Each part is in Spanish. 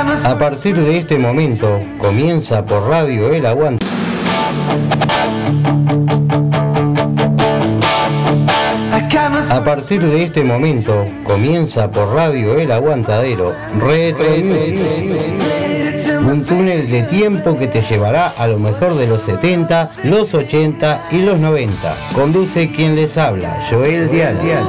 A partir de este momento comienza por Radio El Aguante. A partir de este momento comienza por Radio El Aguantadero Retro Un túnel de tiempo que te llevará a lo mejor de los 70, los 80 y los 90. Conduce quien les habla, Joel Dial. Dial.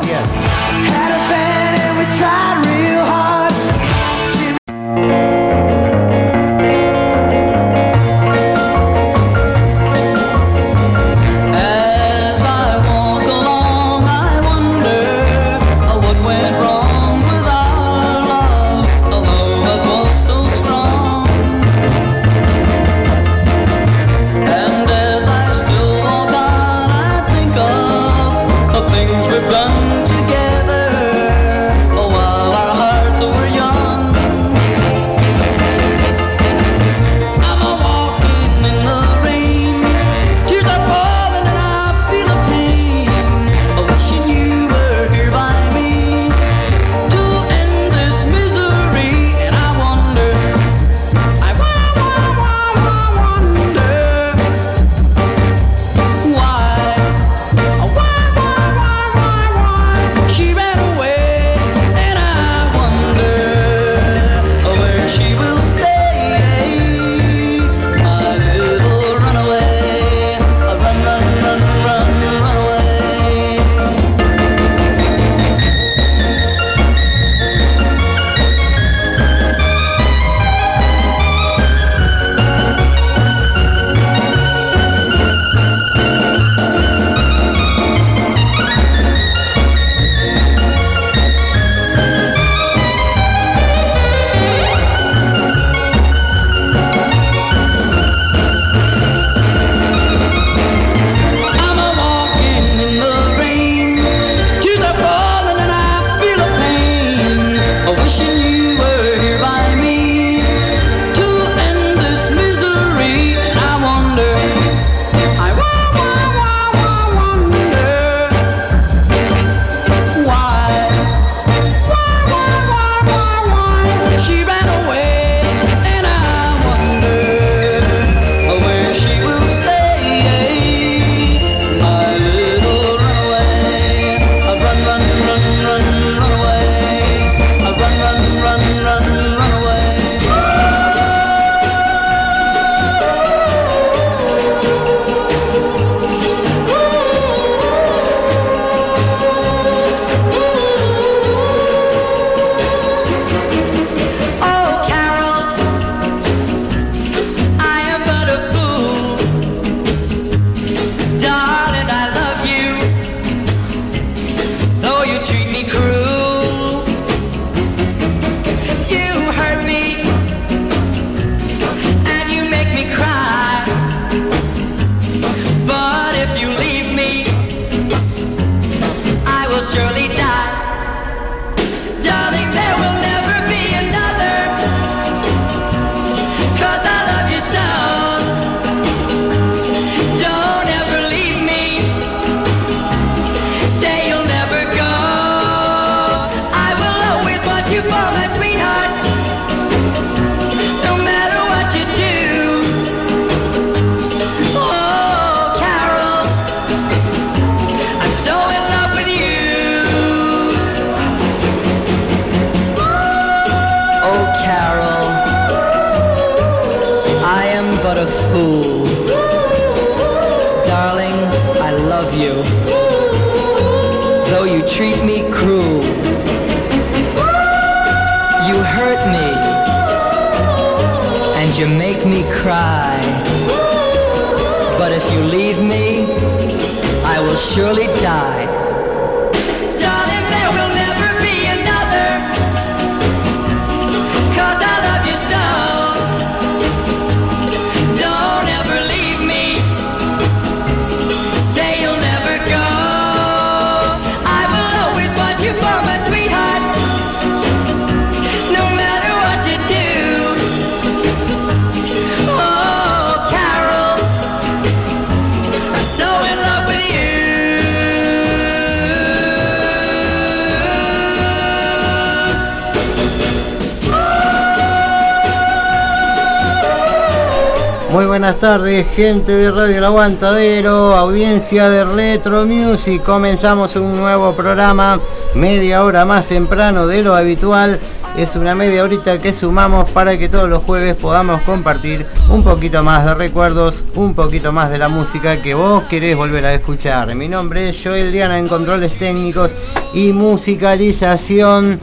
Buenas tardes, gente de Radio El Aguantadero, audiencia de Retro Music. Comenzamos un nuevo programa, media hora más temprano de lo habitual. Es una media horita que sumamos para que todos los jueves podamos compartir un poquito más de recuerdos, un poquito más de la música que vos querés volver a escuchar. Mi nombre es Joel Diana en Controles Técnicos y Musicalización.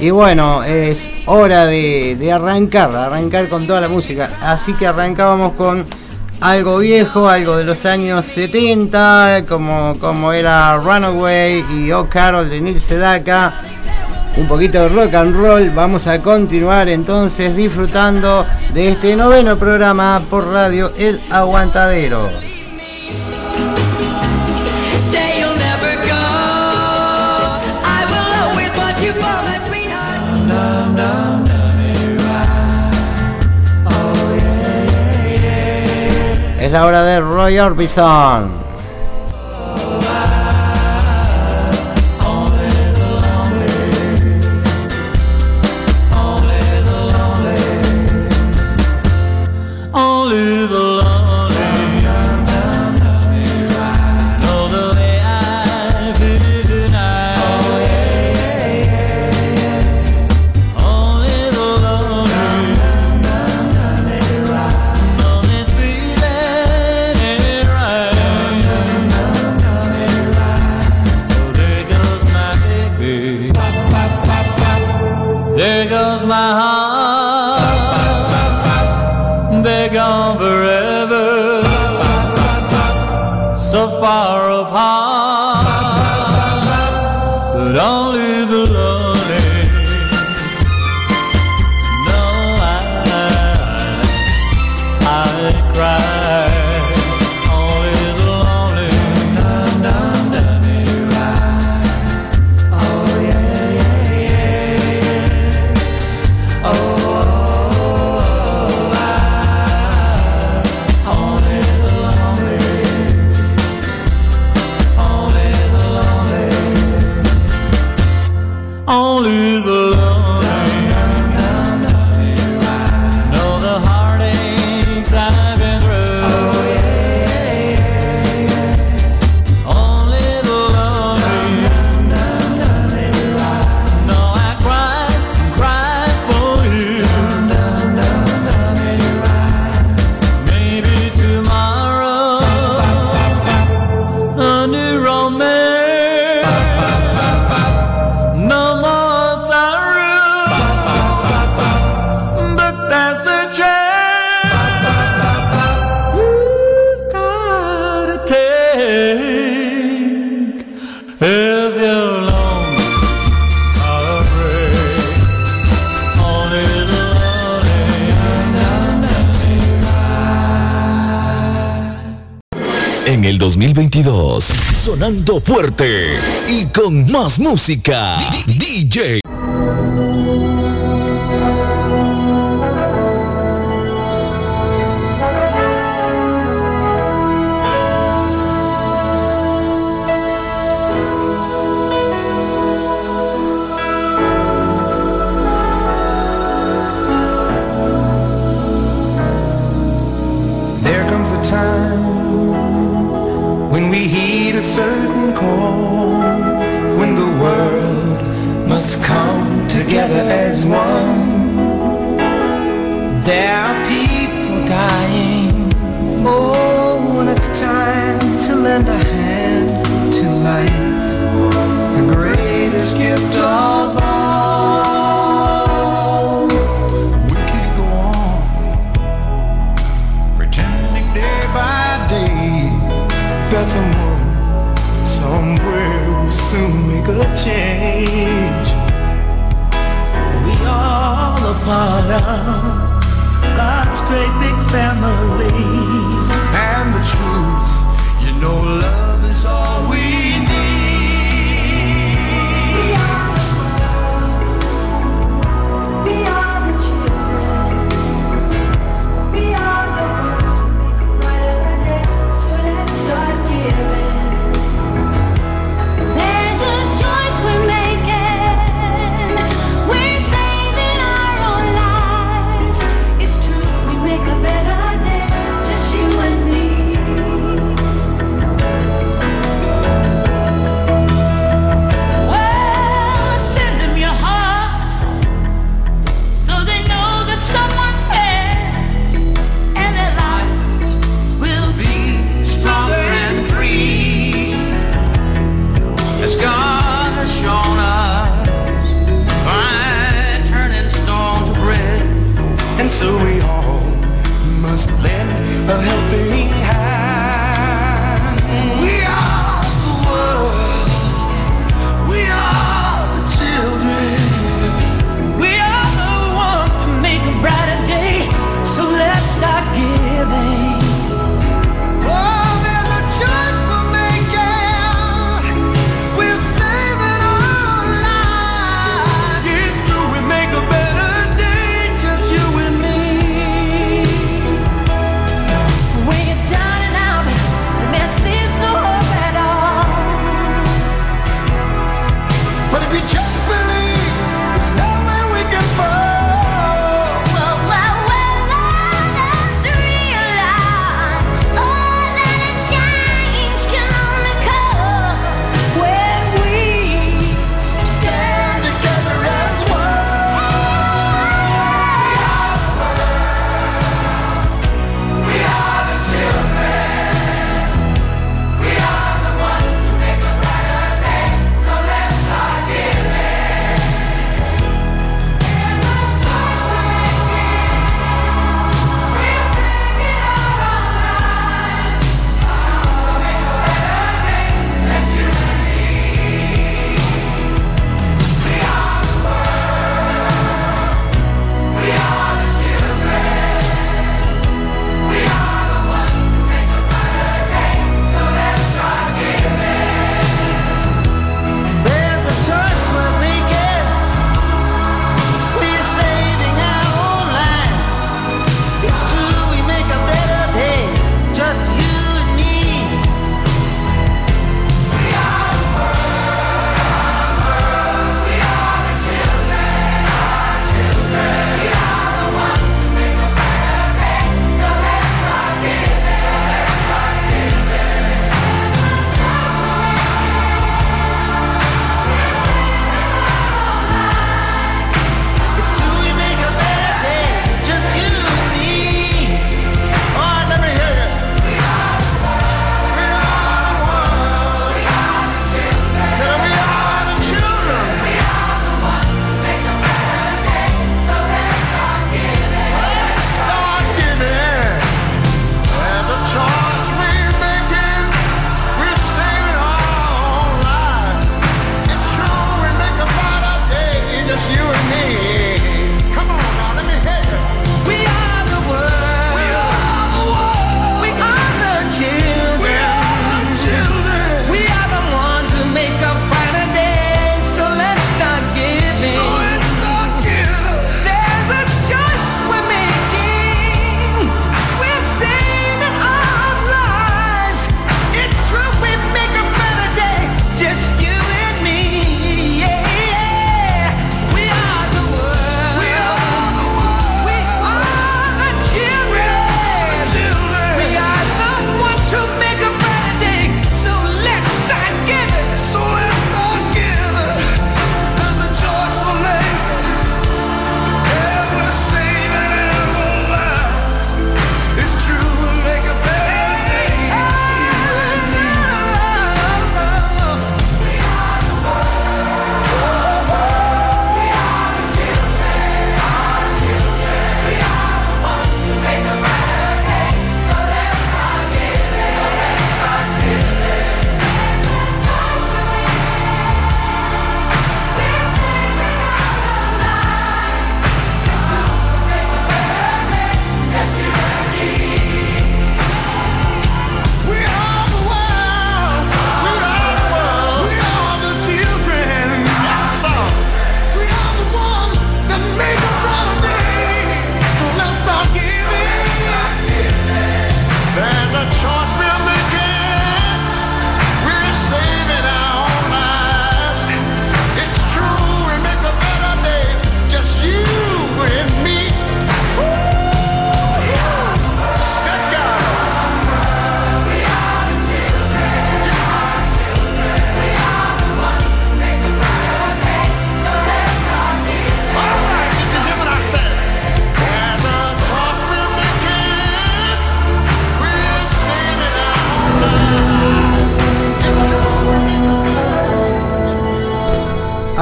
Y bueno, es hora de, arrancar, de arrancar con toda la música. Así que arrancábamos con algo viejo, algo de los años 70, como, como era Runaway y Oh Carol de Neil Sedaka. Un poquito de rock and roll. Vamos a continuar entonces disfrutando de este noveno programa por radio El Aguantadero. Es la hora de Roy Orbison. 2022, sonando fuerte y con más música. DJ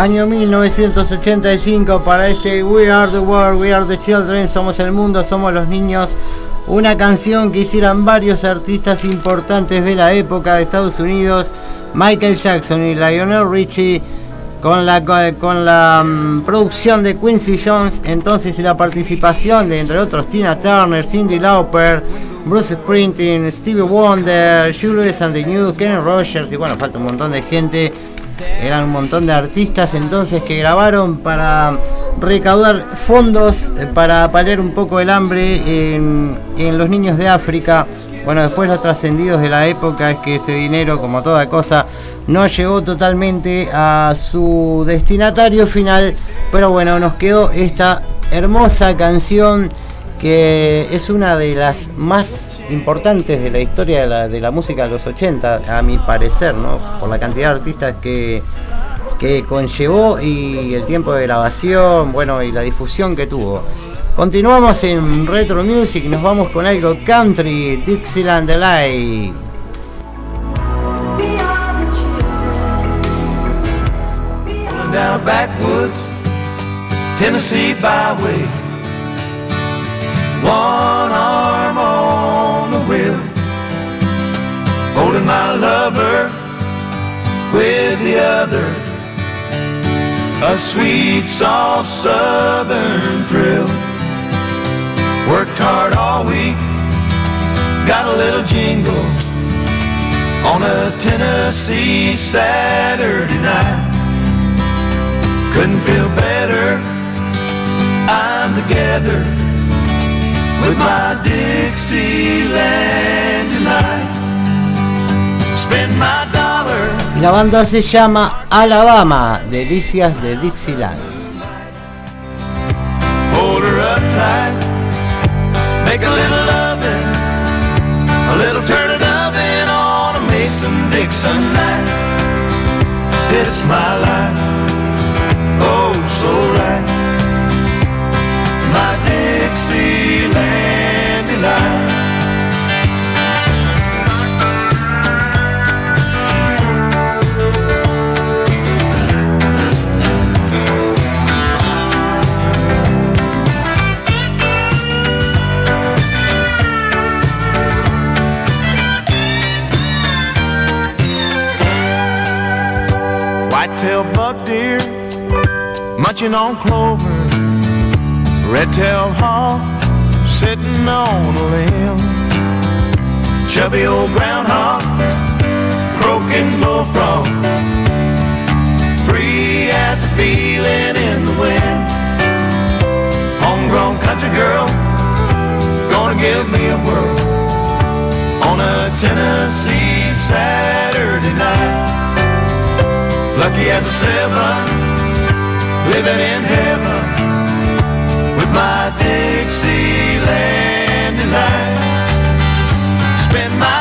Año 1985 para este We Are the World, We Are the Children, somos el mundo, somos los niños. Una canción que hicieron varios artistas importantes de la época de Estados Unidos, Michael Jackson y Lionel Richie, con la, con la mm, producción de Quincy Jones, entonces la participación de, entre otros, Tina Turner, Cindy Lauper, Bruce Springsteen, Stevie Wonder, Julius and the News, Kenny Rogers, y bueno, falta un montón de gente eran un montón de artistas entonces que grabaron para recaudar fondos eh, para paliar un poco el hambre en, los niños de África. Bueno, después los trascendidos de la época es que ese dinero, como toda cosa, no llegó totalmente a su destinatario final. Pero bueno, nos quedó esta hermosa canción que es una de las más importantes de la historia de la, música de los 80, a mi parecer, ¿no? por la cantidad de artistas que, que conllevó y el tiempo de grabación, bueno, y la difusión que tuvo. Continuamos en Retro Music, nos vamos con algo country, Dixieland Delight. Down a backwoods, Tennessee byway. one holding my lover with the other. A sweet, soft southern thrill. Worked hard all week, got a little jingle on a Tennessee Saturday night. Couldn't feel better, I'm together with my Dixieland delight. Y la banda se llama Alabama, Delicias de Dixieland. Hold her up tight, make a little loving, a little turn it oven on a Mason Dixon night. It's my life, oh so right. Munching on clover Red-tailed hawk sitting on a limb. Chubby old groundhog, croaking bullfrog. Free as a feeling in the wind. Homegrown country girl, gonna give me a whirl on a Tennessee Saturday night. Lucky as a seven, living in heaven with my Dixieland delight. Spend my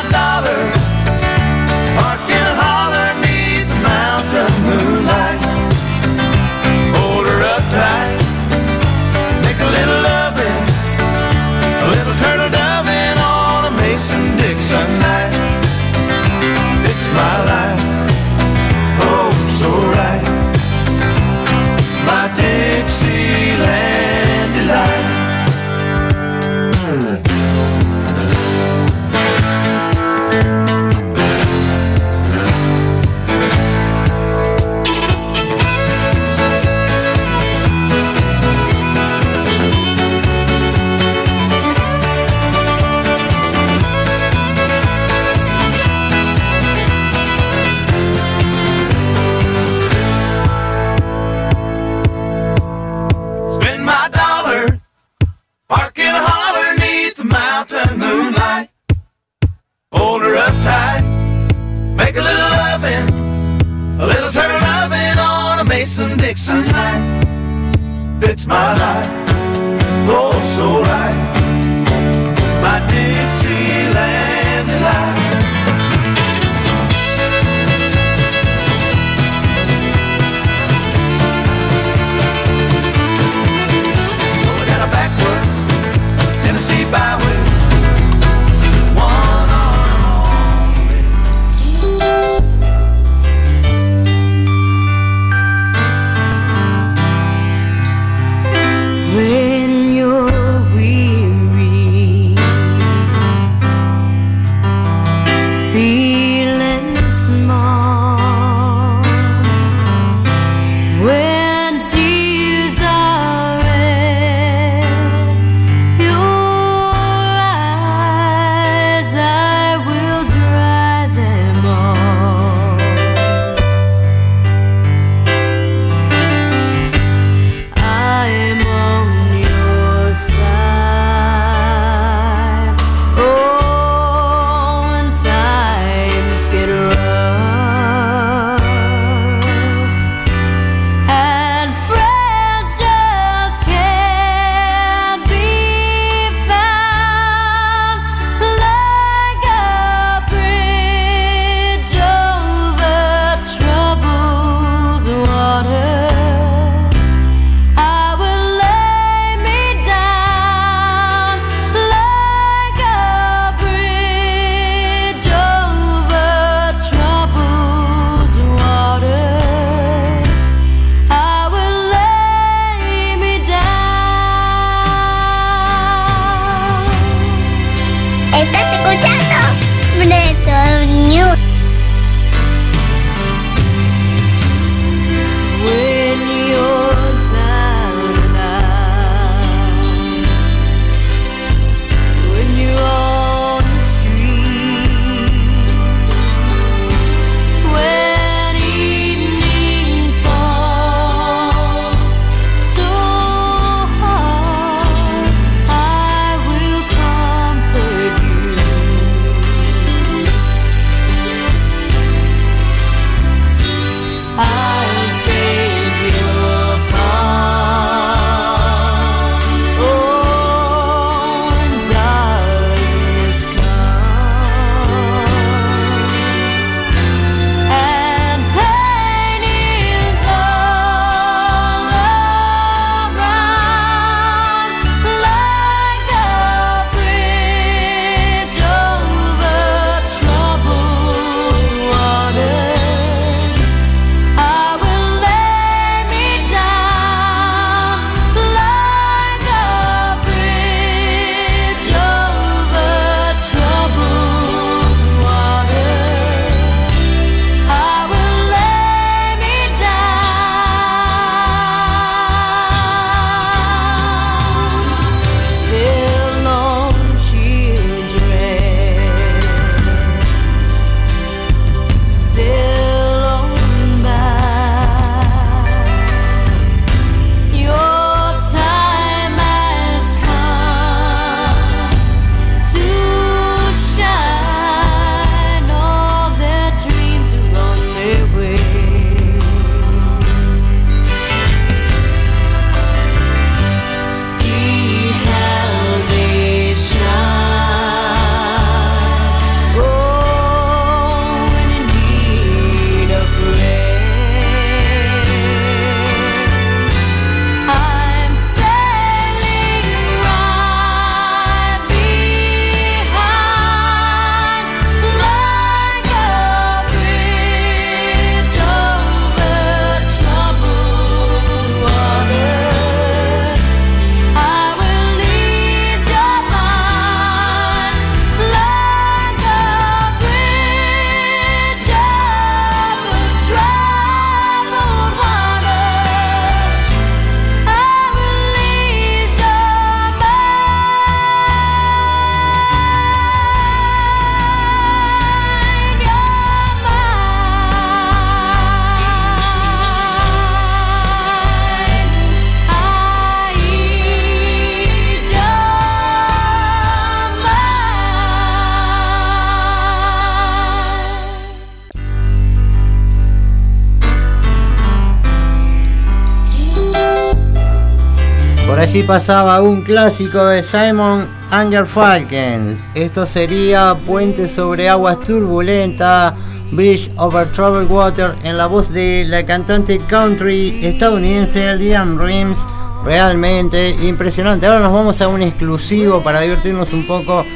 Pasaba un clásico de Simon Anger Falcon. Esto sería Puente sobre aguas turbulentas, Bridge over Troubled Water, en la voz de la cantante country estadounidense Liam Rims. Realmente impresionante. Ahora nos vamos a un exclusivo para divertirnos un poco.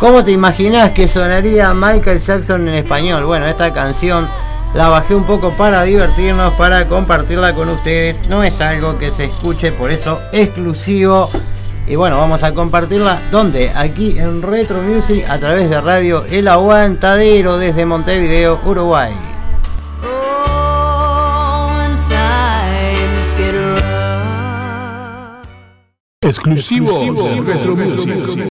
¿Cómo te imaginas que sonaría Michael Jackson en español? Bueno, esta canción la bajé un poco para divertirnos, para compartirla con ustedes. No es algo que se escuche, por eso exclusivo. Y bueno, vamos a compartirla. ¿Dónde? Aquí en Retro Music a través de radio El Aguantadero desde Montevideo, Uruguay. Exclusivo, de Retro Music.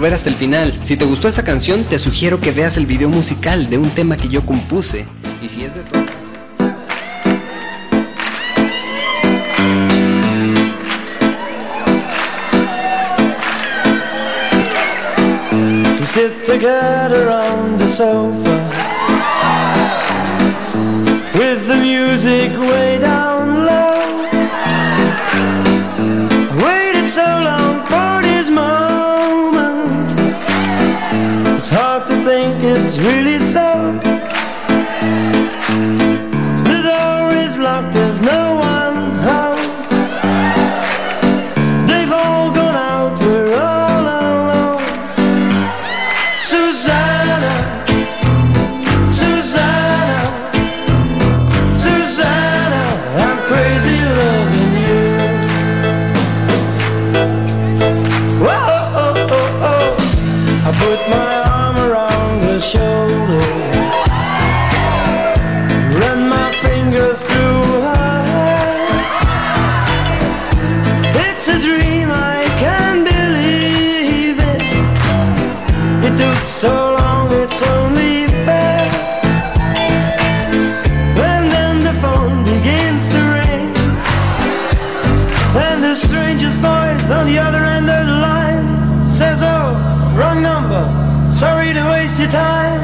ver hasta el final. Si te gustó esta canción, te sugiero que veas el video musical de un tema que yo compuse. Y si es de tu... sit together on the sofa with the music way down low. I waited so long. really so your time.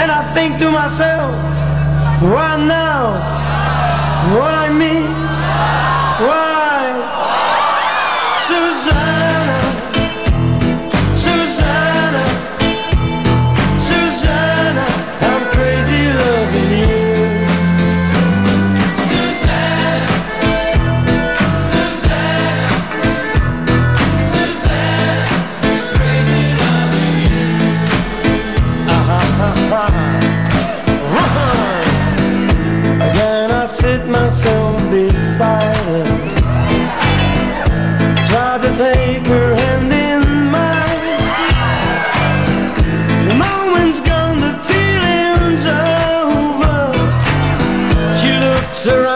And I think to myself, Why now, why me? Why? Susanna. myself beside her. Tried to take her hand in mine. The moment's gone, the feeling's over. She looks around.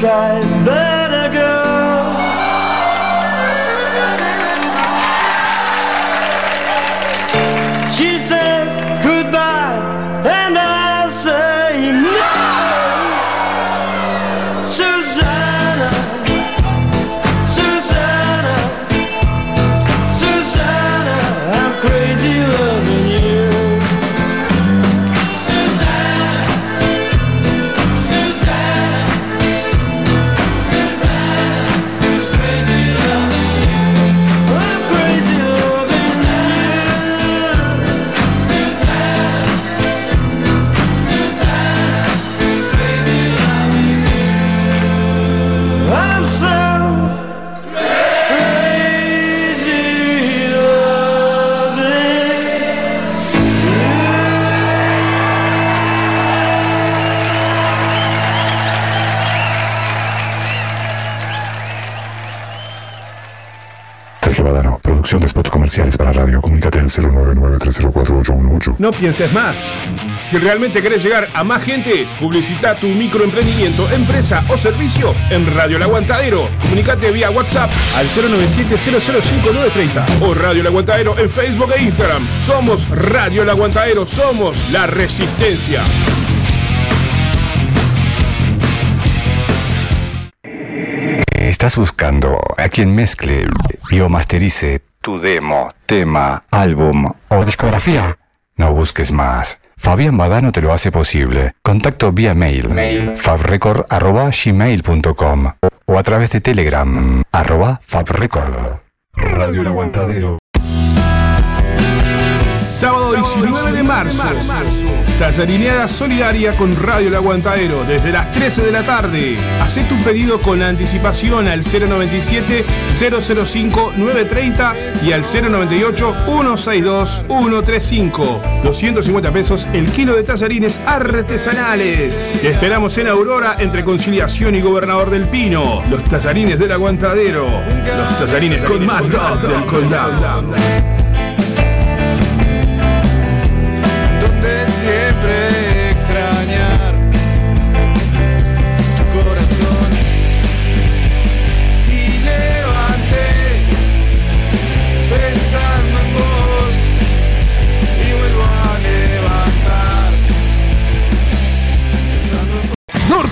guide 099-304-818. No pienses más. Si realmente querés llegar a más gente, publicita tu microemprendimiento, empresa o servicio en Radio El Aguantadero. Comunicate vía WhatsApp al 097-005930 o Radio El Aguantadero en Facebook e Instagram. Somos Radio El Aguantadero, somos la resistencia. ¿Estás buscando a quien mezcle y o masterice tu demo, tema, álbum o discografía? No busques más. Fabián Badano te lo hace posible. Contacto vía mail, fabrecord.gmail.com o a través de Telegram, arroba fabrecord. Radio El Aguantadero. Sábado 19 de marzo, Tallarineada Solidaria con Radio El Aguantadero desde las 13 de la tarde. Hacé tu pedido con anticipación al 097-005-930 y al 098-162-135. 250 pesos el kilo de tallarines artesanales. Te esperamos en Aurora entre Conciliación y Gobernador del Pino. Los tallarines del Aguantadero. Los tallarines con más rock del condado.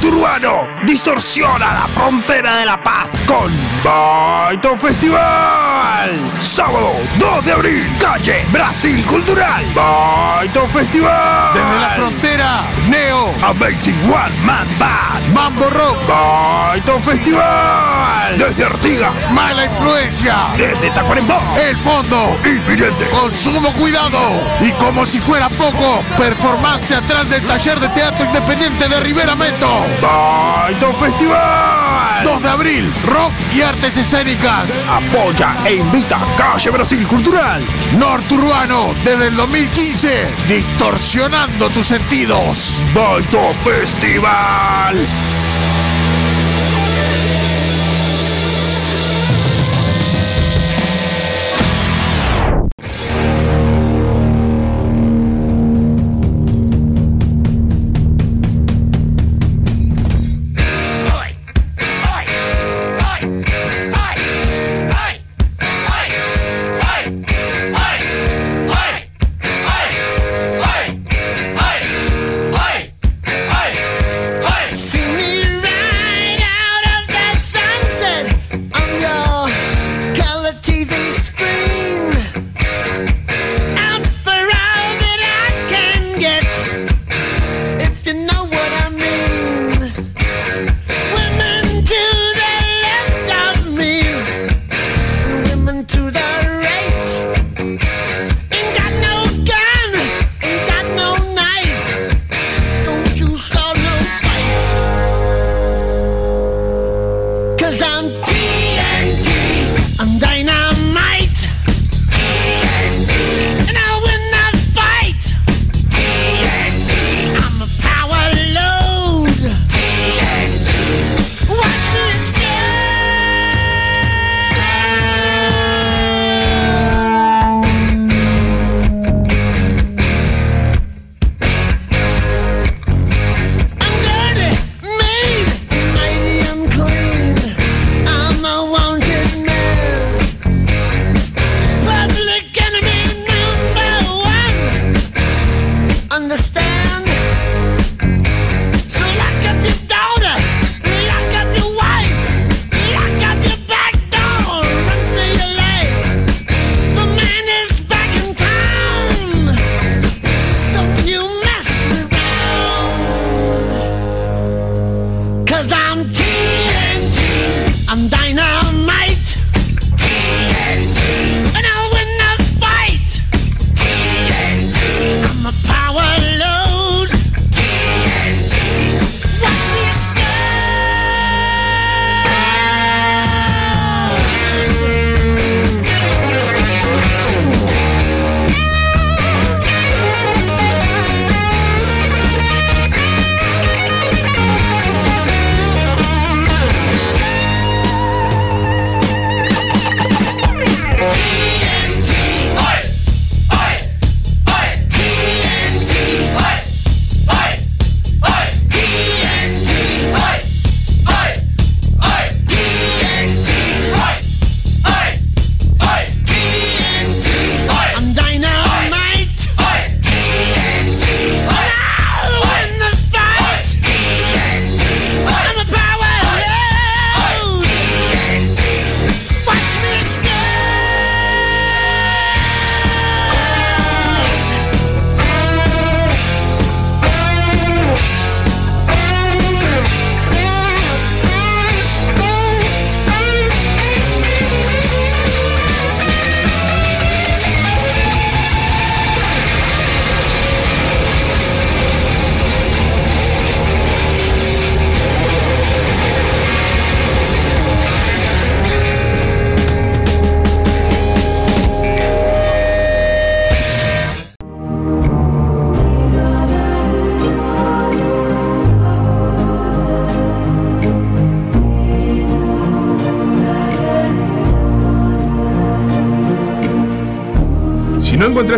Norturbano distorsiona la frontera de la paz con Baito Festival. Sábado 2 de abril, calle Brasil Cultural. Baito Festival. Desde la frontera, Neo Amazing One Man Band. Mambo Rock. Baito Festival. Desde Artigas. Mala influencia, Desde Tacuarembó. el fondo, Inminente. con sumo cuidado y como si fuera poco, performaste atrás del taller de teatro independiente de Rivera Meto. Baito Festival. 2 de abril, rock y artes escénicas. Apoya e invita Calle Brasil Cultural. Norturbano, desde el 2015, distorsionando tus sentidos. Baito Festival.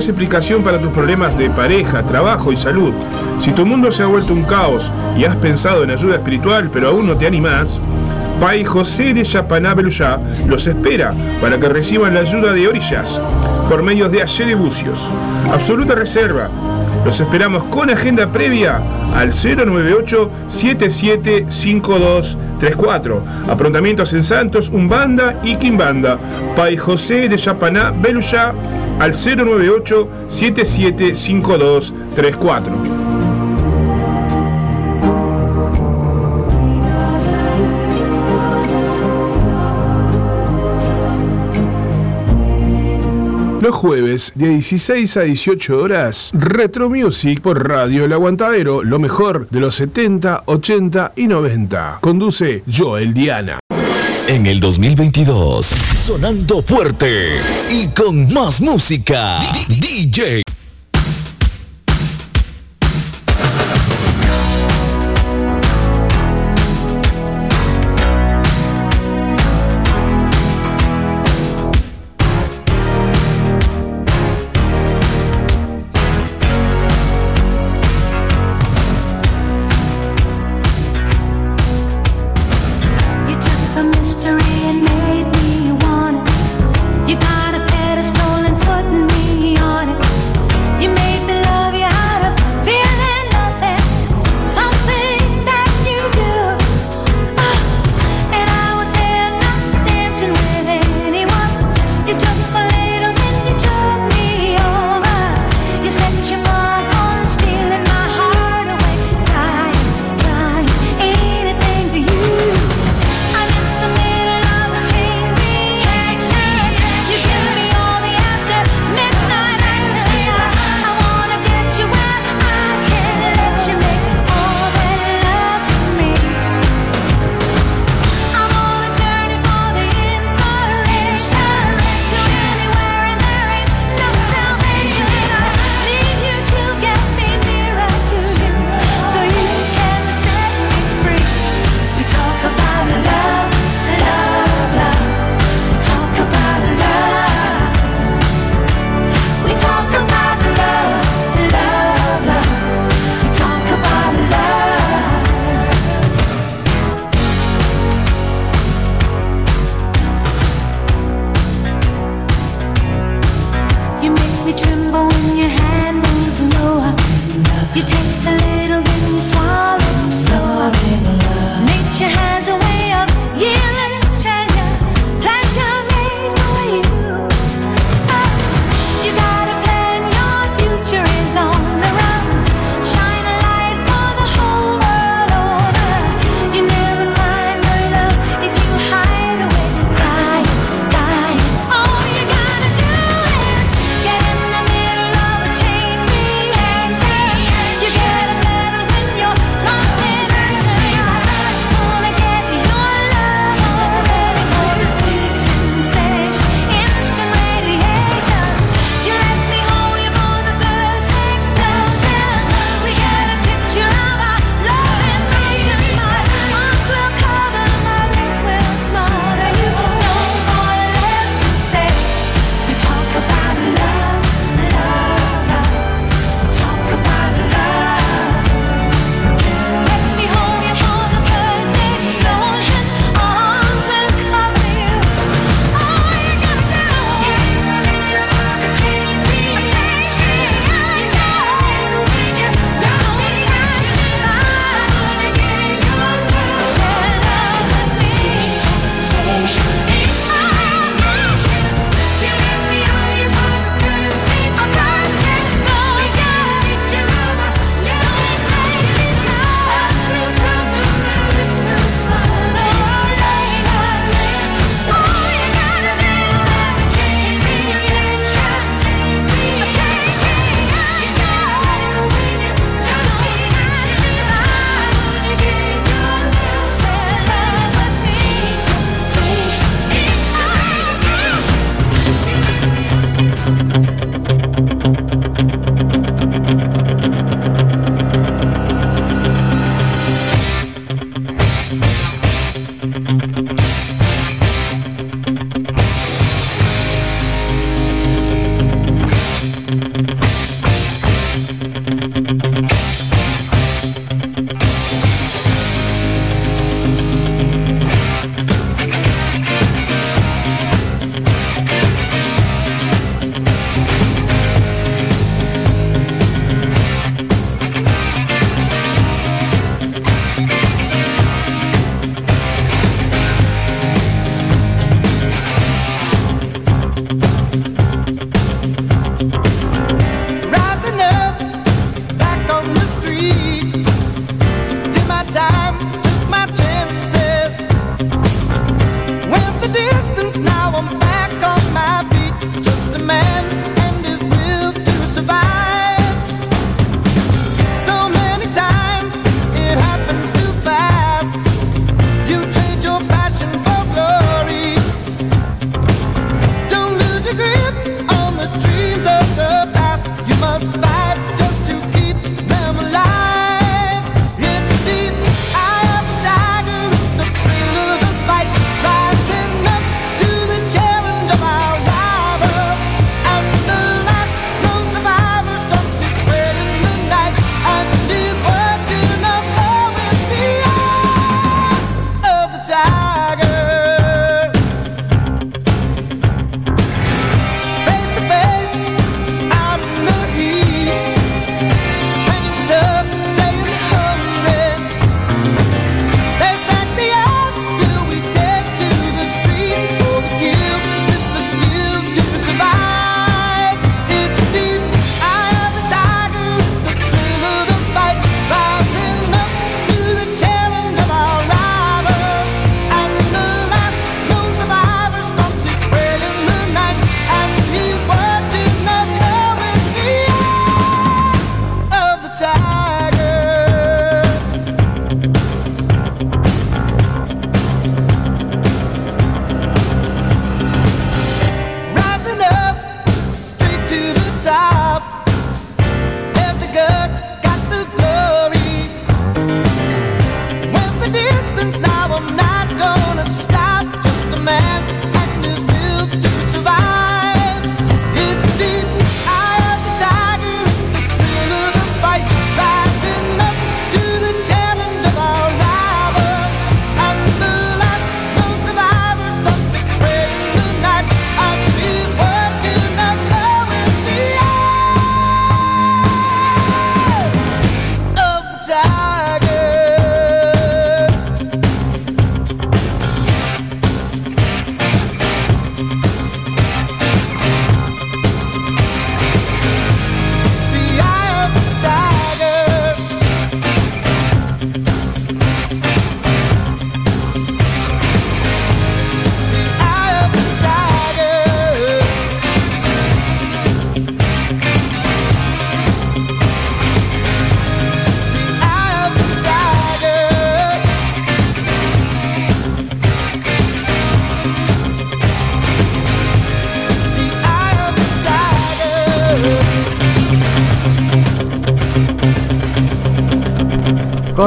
explicación para tus problemas de pareja, trabajo y salud. Si tu mundo se ha vuelto un caos y has pensado en ayuda espiritual pero aún no te animás, Pai José de Yapaná Beluyá los espera para que reciban la ayuda de Orillas por medio de Ayer de Bucios. Absoluta reserva. Los esperamos con agenda previa al 098-775234. Aprontamientos en Santos, Umbanda y Quimbanda. Pai José de Yapaná Beluyá al 098-775234. Los jueves de 16 a 18 horas, Retro Music por Radio El Aguantadero, lo mejor de los 70, 80 y 90. Conduce Joel Diana. En el 2022 sonando fuerte y con más música. DJ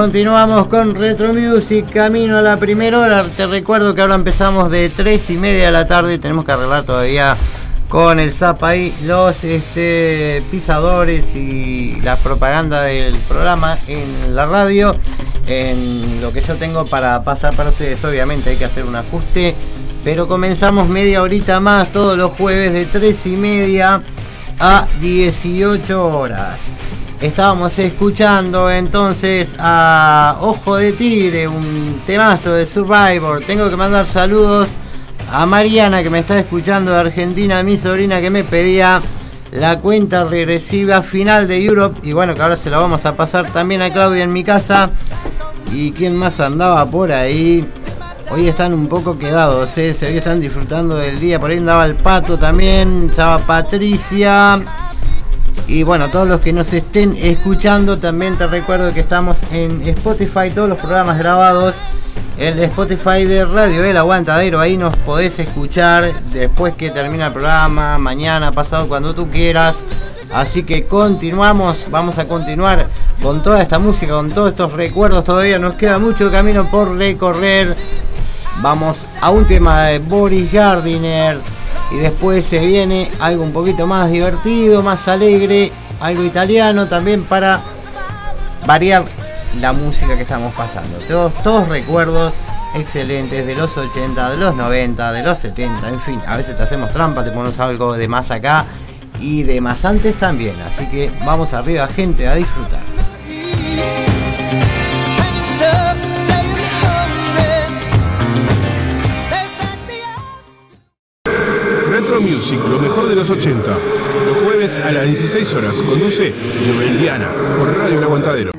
Continuamos con Retro Music, camino a la primera hora. Te recuerdo que ahora empezamos de 3 y media de la tarde. Tenemos que arreglar todavía con el zap ahí los este, pisadores y la propaganda del programa en la radio. En lo que yo tengo para pasar para ustedes, obviamente hay que hacer un ajuste. Pero comenzamos media horita más todos los jueves de 3 y media a 18 horas. Estábamos escuchando entonces a Ojo de Tigre, un temazo de Survivor. Tengo que mandar saludos a Mariana que me está escuchando de Argentina, mi sobrina que me pedía la cuenta regresiva final de Europe. Y bueno, que ahora se la vamos a pasar también a Claudia en mi casa. ¿Y quién más andaba por ahí? Hoy están un poco quedados, ¿eh? se están disfrutando del día. Por ahí andaba el pato también, estaba Patricia. Y bueno, todos los que nos estén escuchando, también te recuerdo que estamos en Spotify, todos los programas grabados. El Spotify de Radio El Aguantadero, ahí nos podés escuchar después que termina el programa, mañana, pasado, cuando tú quieras. Así que continuamos, vamos a continuar con toda esta música, con todos estos recuerdos. Todavía nos queda mucho camino por recorrer. Vamos a un tema de Boris Gardiner. Y después se viene algo un poquito más divertido, más alegre, algo italiano también para variar la música que estamos pasando. Todos, todos recuerdos excelentes de los 80, de los 90, de los 70, en fin, a veces te hacemos trampa, te ponemos algo de más acá y de más antes también. Así que vamos arriba, gente, a disfrutar. Music, lo mejor de los 80. Los jueves a las 16 horas. Conduce Joel por Radio El Aguantadero.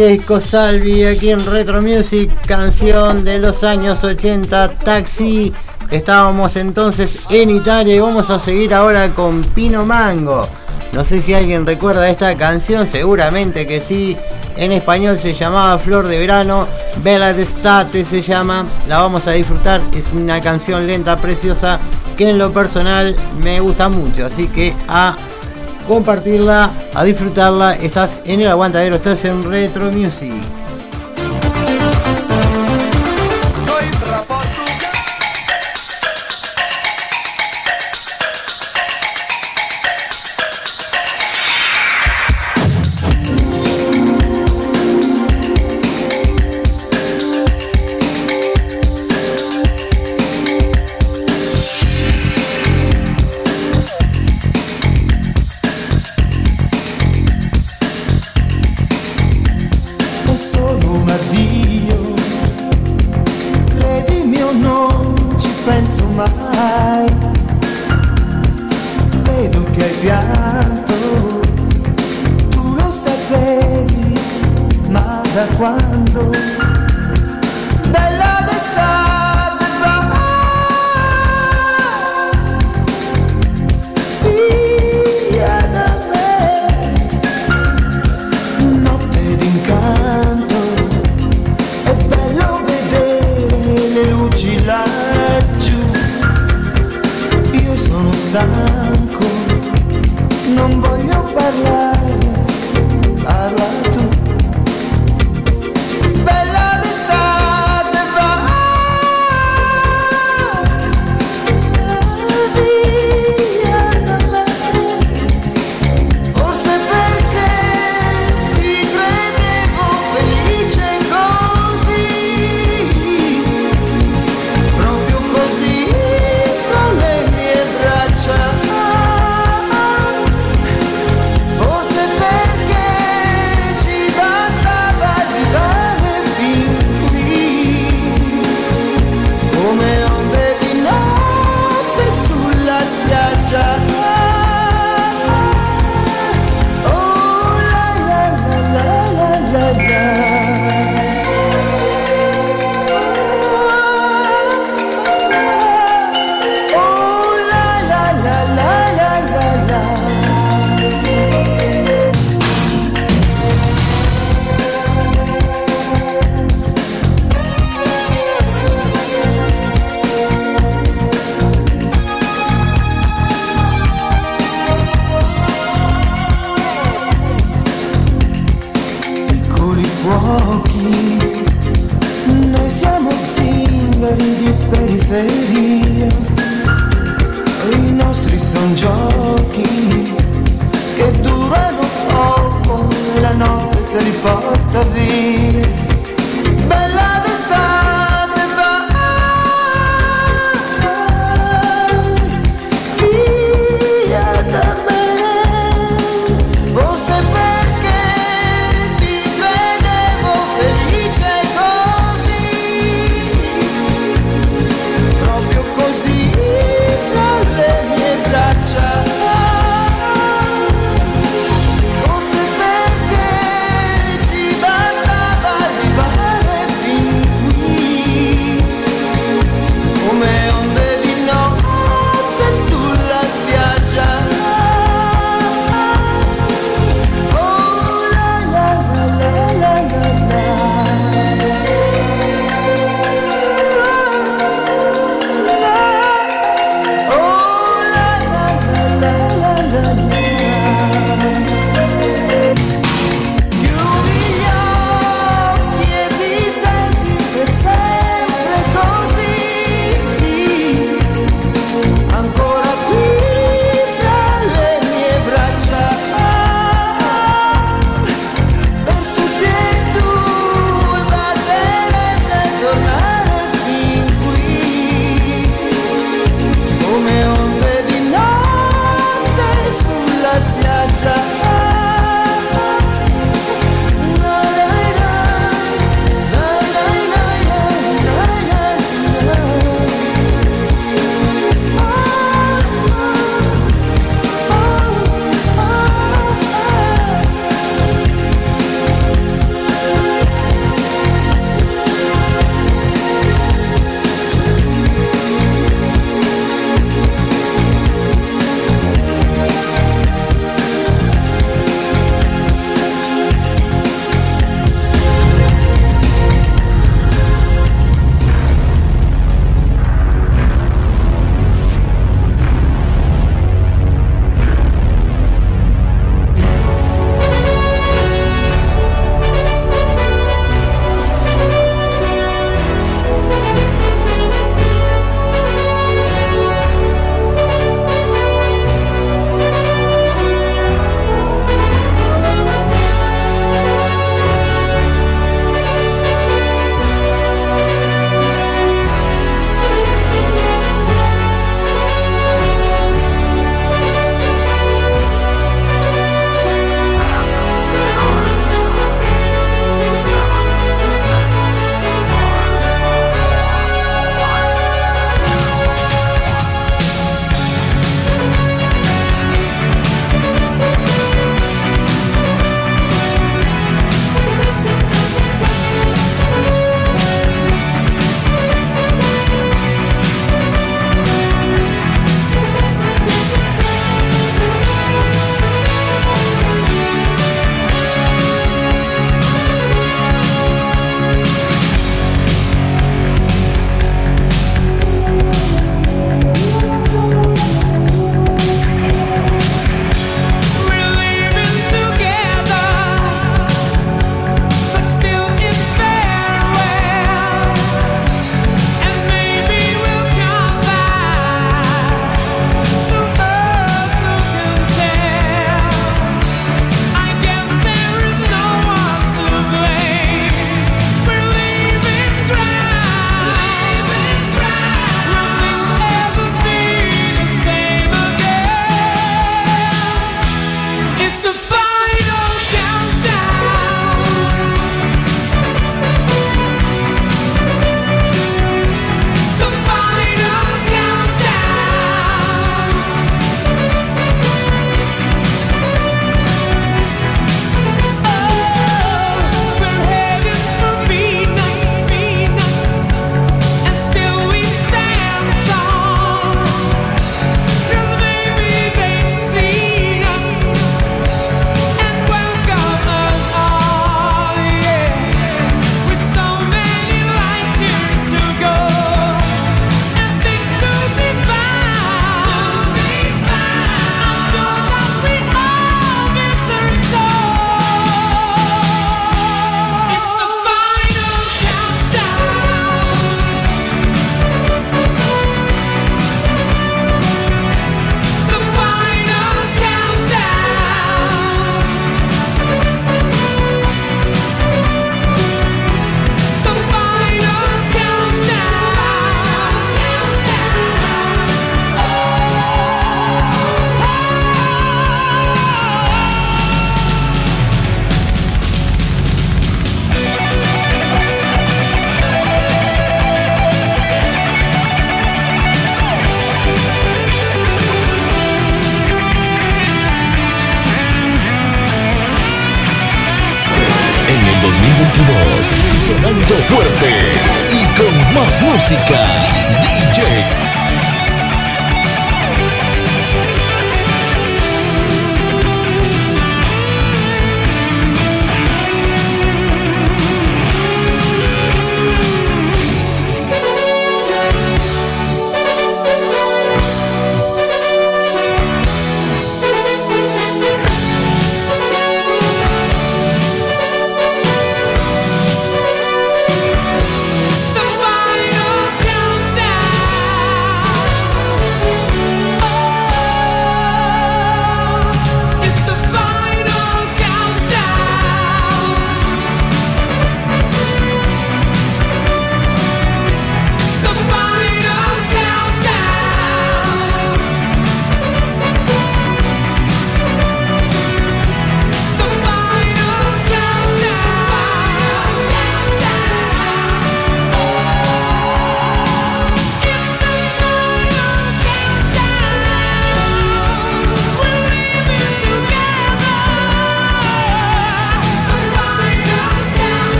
Francesco Salvi aquí en Retro Music, canción de los años 80, Taxi. Estábamos entonces en Italia y vamos a seguir ahora con Pino Mango. No sé si alguien recuerda esta canción, seguramente que sí. En español se llamaba Flor de Verano, Bella d'Estate se llama. La vamos a disfrutar, es una canción lenta, preciosa, que en lo personal me gusta mucho. Así que a compartirla, a disfrutarla. Estás en el aguantadero, estás en Retro Music.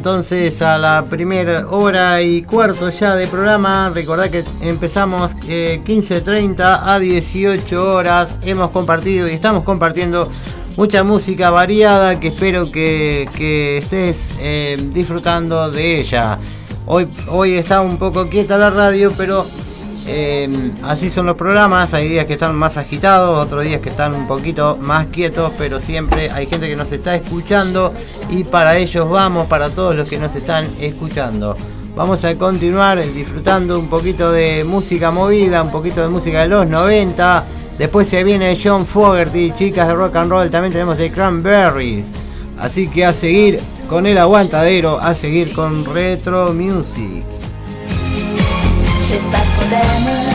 Entonces a la primera hora y cuarto ya de programa. Recordad que empezamos eh, 15.30 a 18 horas. Hemos compartido y estamos compartiendo mucha música variada que espero que, que estés eh, disfrutando de ella. Hoy, hoy está un poco quieta la radio, pero eh, así son los programas, hay días que están más agitados, otros días que están un poquito más quietos, pero siempre hay gente que nos está escuchando y para ellos vamos, para todos los que nos están escuchando. Vamos a continuar disfrutando un poquito de música movida, un poquito de música de los 90. Después se viene John Fogerty, chicas de rock and roll, también tenemos The Cranberries. Así que a seguir con el aguantadero, a seguir con Retro Music. się for them.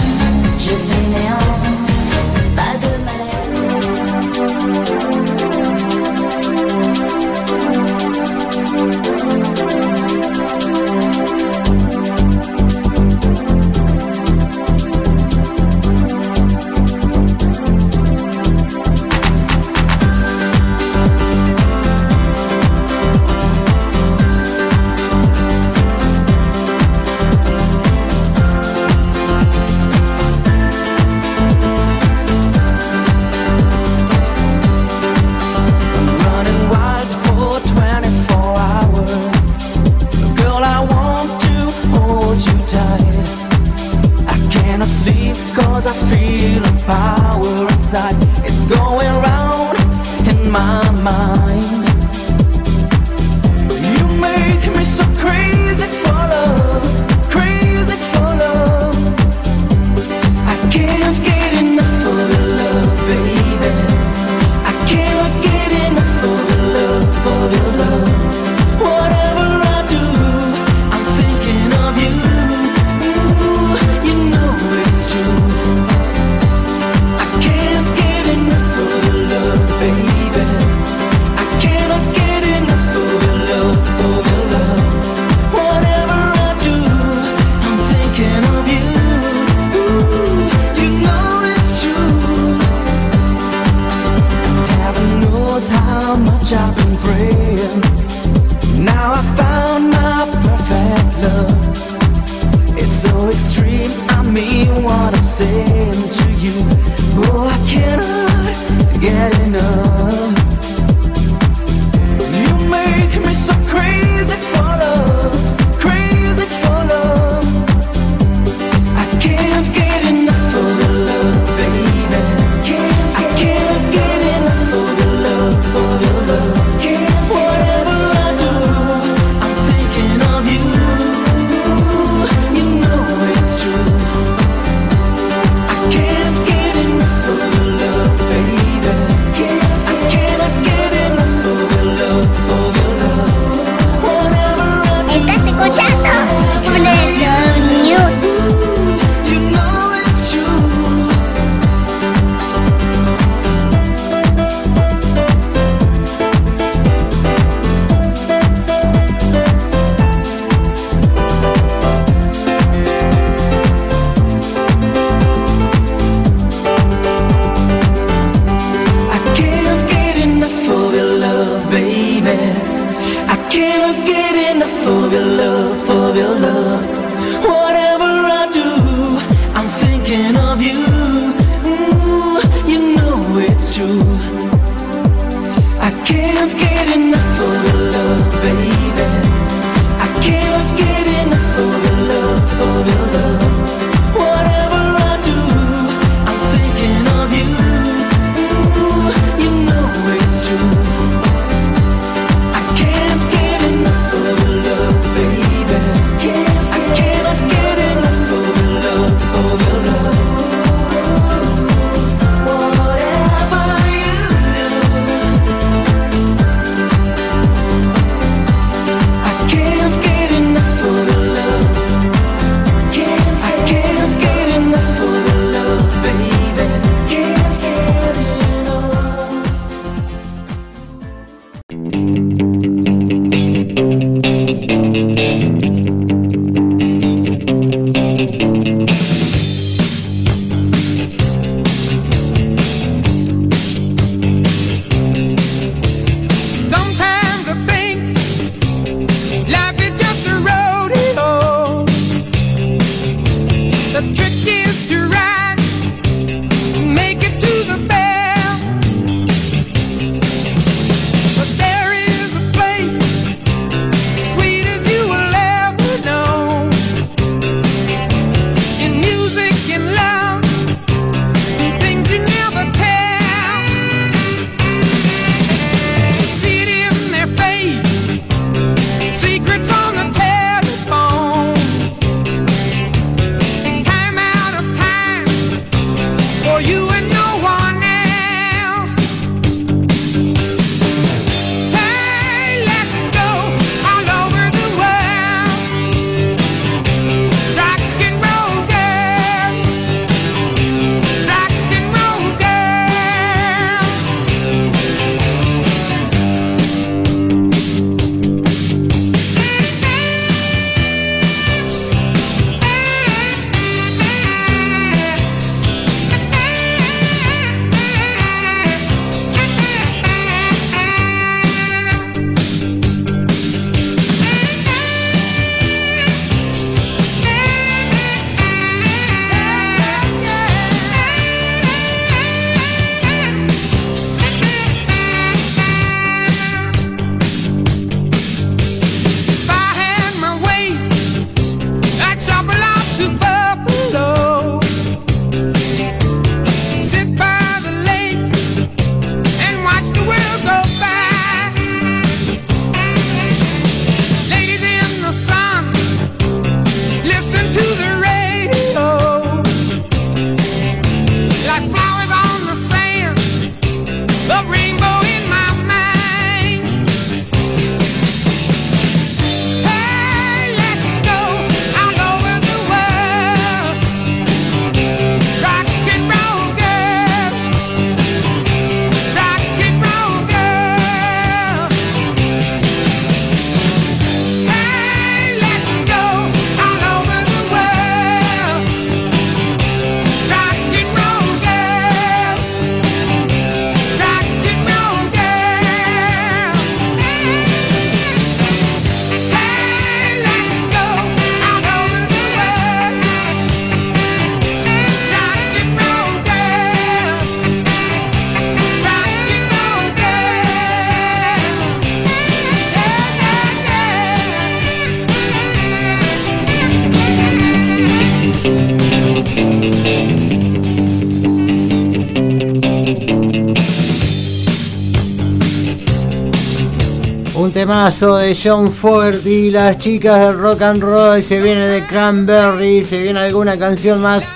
Temazo de John Ford y las chicas del rock and roll. Se viene de Cranberry, se viene alguna canción más.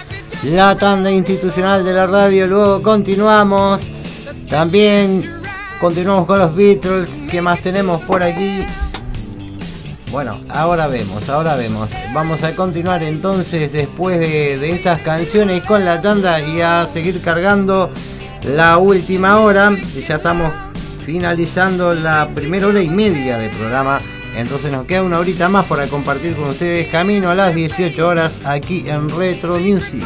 La tanda institucional de la radio. Luego continuamos. También continuamos con los Beatles. ¿Qué más tenemos por aquí? Bueno, ahora vemos, ahora vemos. Vamos a continuar entonces después de, de estas canciones con la tanda y a seguir cargando la última hora. Y ya estamos finalizando la primera hora y media de programa. Entonces nos queda una horita más para compartir con ustedes camino a las 18 horas aquí en Retro Music.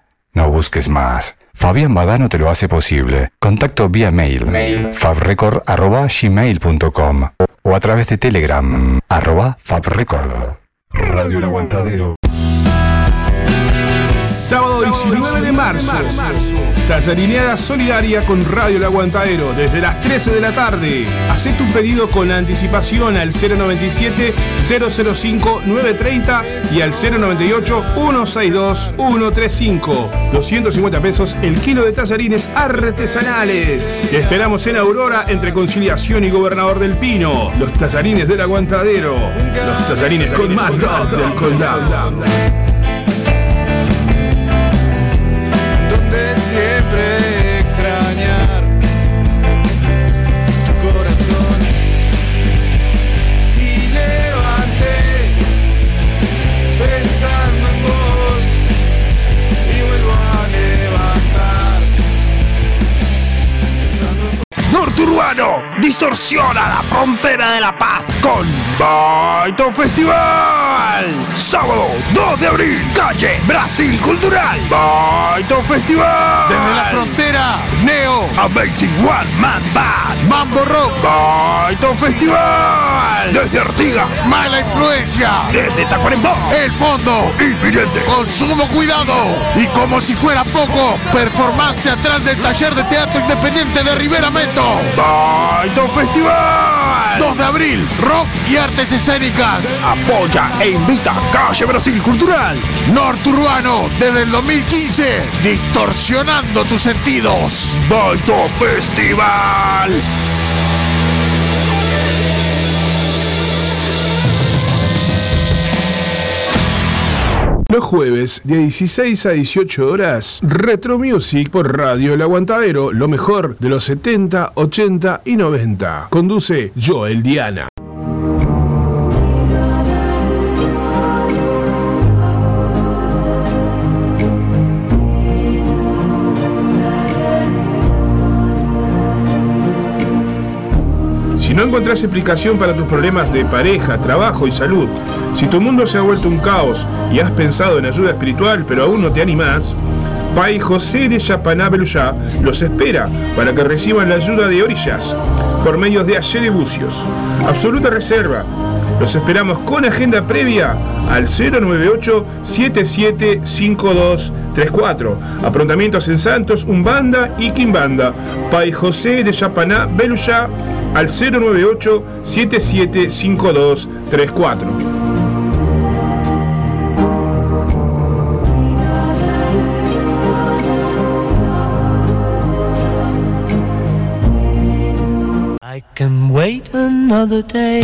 Busques más. Fabián Badano te lo hace posible. Contacto vía mail, fabrecord.gmail.com o a través de Telegram, arroba fabrecord. Radio El Aguantadero. Sábado 19 de marzo, Tallarineada Solidaria con Radio El Aguantadero desde las 13 de la tarde. Haz tu pedido con anticipación al 097-005-930 y al 098-162-135. 250 pesos el kilo de tallarines artesanales. Te esperamos en Aurora entre Conciliación y Gobernador del Pino. Los tallarines del Aguantadero. Los tallarines con más rock del condado. Siempre Distorsiona la frontera de La Paz con Baito Festival. Sábado 2 de abril, calle Brasil Cultural. Baito Festival. Desde la frontera, Neo, Amazing One Man Band. Mambo Rock, Baito Festival. Desde Artigas. Mala Influencia, Desde Tacuarembó. El Fondo, Inminente. Consumo Cuidado. Y como si fuera poco, performance teatral del taller de teatro independiente de Rivera Meto. Baito Festival. 2 de abril, rock y artes escénicas. Apoya e invita Calle Brasil Cultural. Norturbano, desde el 2015, distorsionando tus sentidos. Baito Festival. Los jueves de 16 a 18 horas, Retro Music por Radio El Aguantadero, lo mejor de los 70, 80 y 90. Conduce Joel Diana. No encontrás explicación para tus problemas de pareja, trabajo y salud, si tu mundo se ha vuelto un caos y has pensado en ayuda espiritual pero aún no te animás, Pai José de Yapaná los espera para que reciban la ayuda de Orillas por medios de Ayer de Bucios. Absoluta reserva. Los esperamos con agenda previa al 098-775234. Aprontamientos en Santos, Umbanda y Quimbanda. Pai José de Yapaná Beluyá al 098-775234. I can wait another day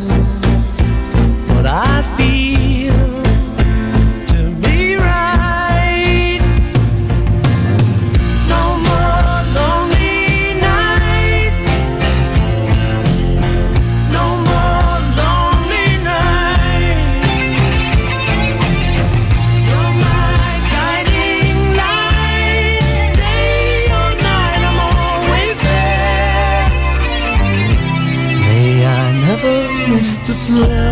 love.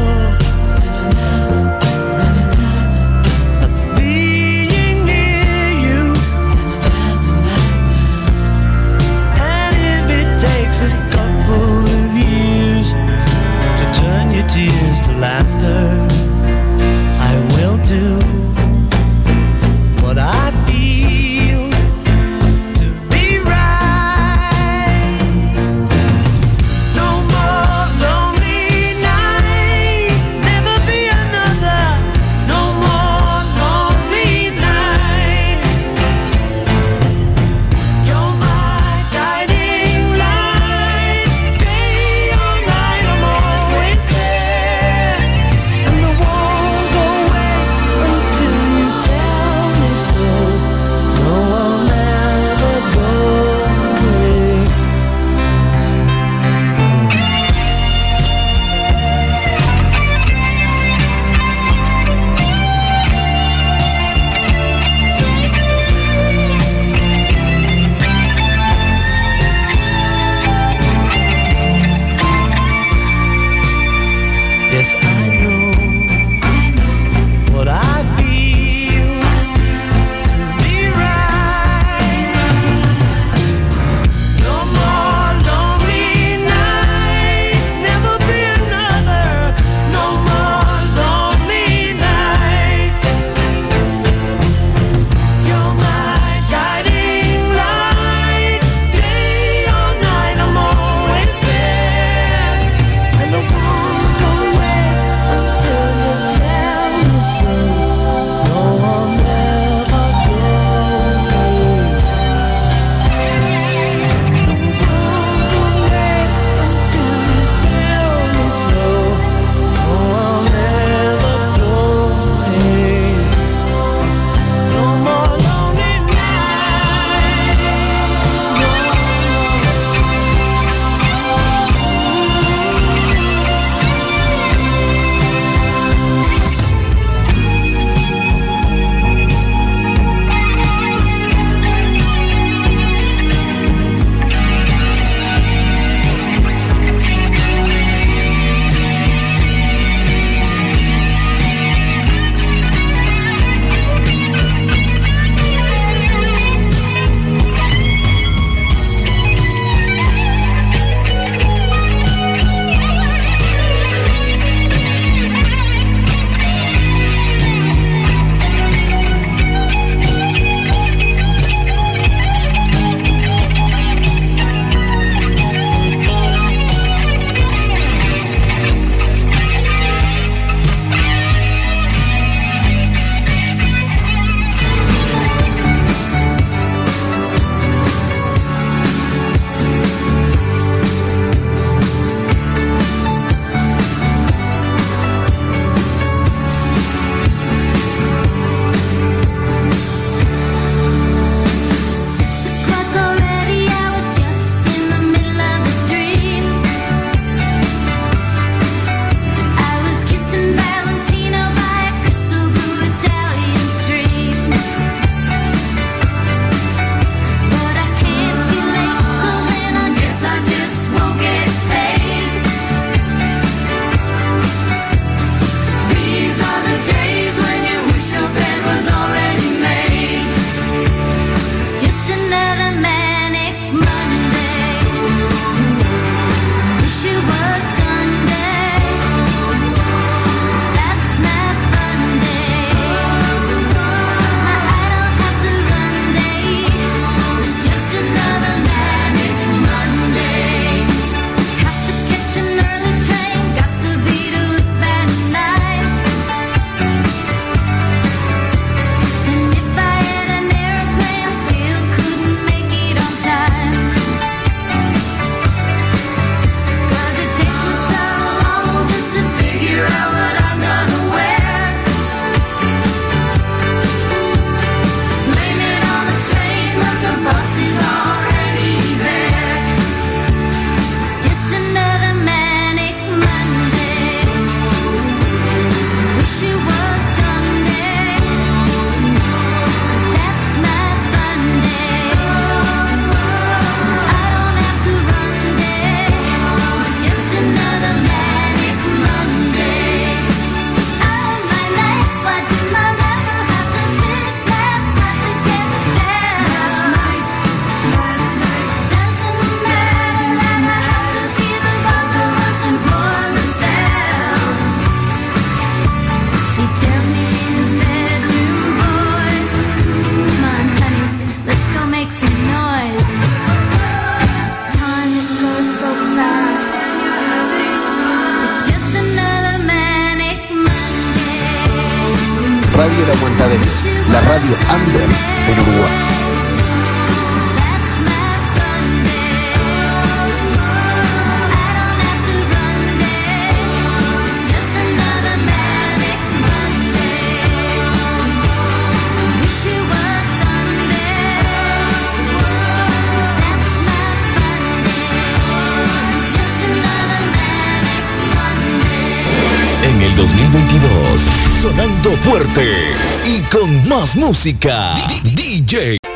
Música. DJ.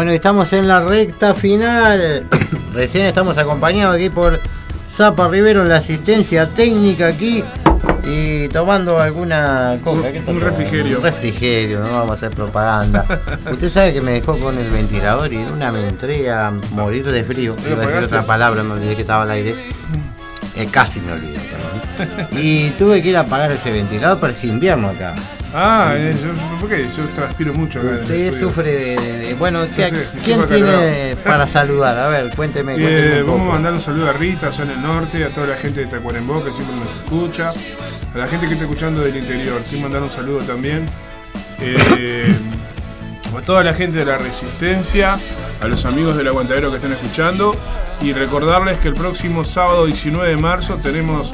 Bueno, estamos en la recta final. Recién estamos acompañados aquí por Zapa Rivero en la asistencia técnica aquí y tomando alguna. ¿Qué Un refrigerio. Un refrigerio, no vamos a hacer propaganda. Usted sabe que me dejó con el ventilador y una me entré a morir de frío. ¿Lo Iba a decir otra palabra, me olvidé que estaba al aire. Eh, casi me olvidé, perdón. Y tuve que ir a apagar ese ventilador, pero es invierno acá. Ah, eh, yo, ¿por qué? Yo transpiro mucho acá. Usted sufre de. de- de- bueno, Sí, ¿qué- sí, ¿quién tiene para saludar? A ver, cuénteme. Eh, un vamos a mandar un saludo a Rita, allá en el norte, a toda la gente de Tacuarembó que siempre nos escucha, a la gente que está escuchando del interior. Quiero mandar un saludo también. eh, a toda la gente de la Resistencia, a los amigos del Aguantadero que están escuchando y recordarles que el próximo sábado 19 de marzo tenemos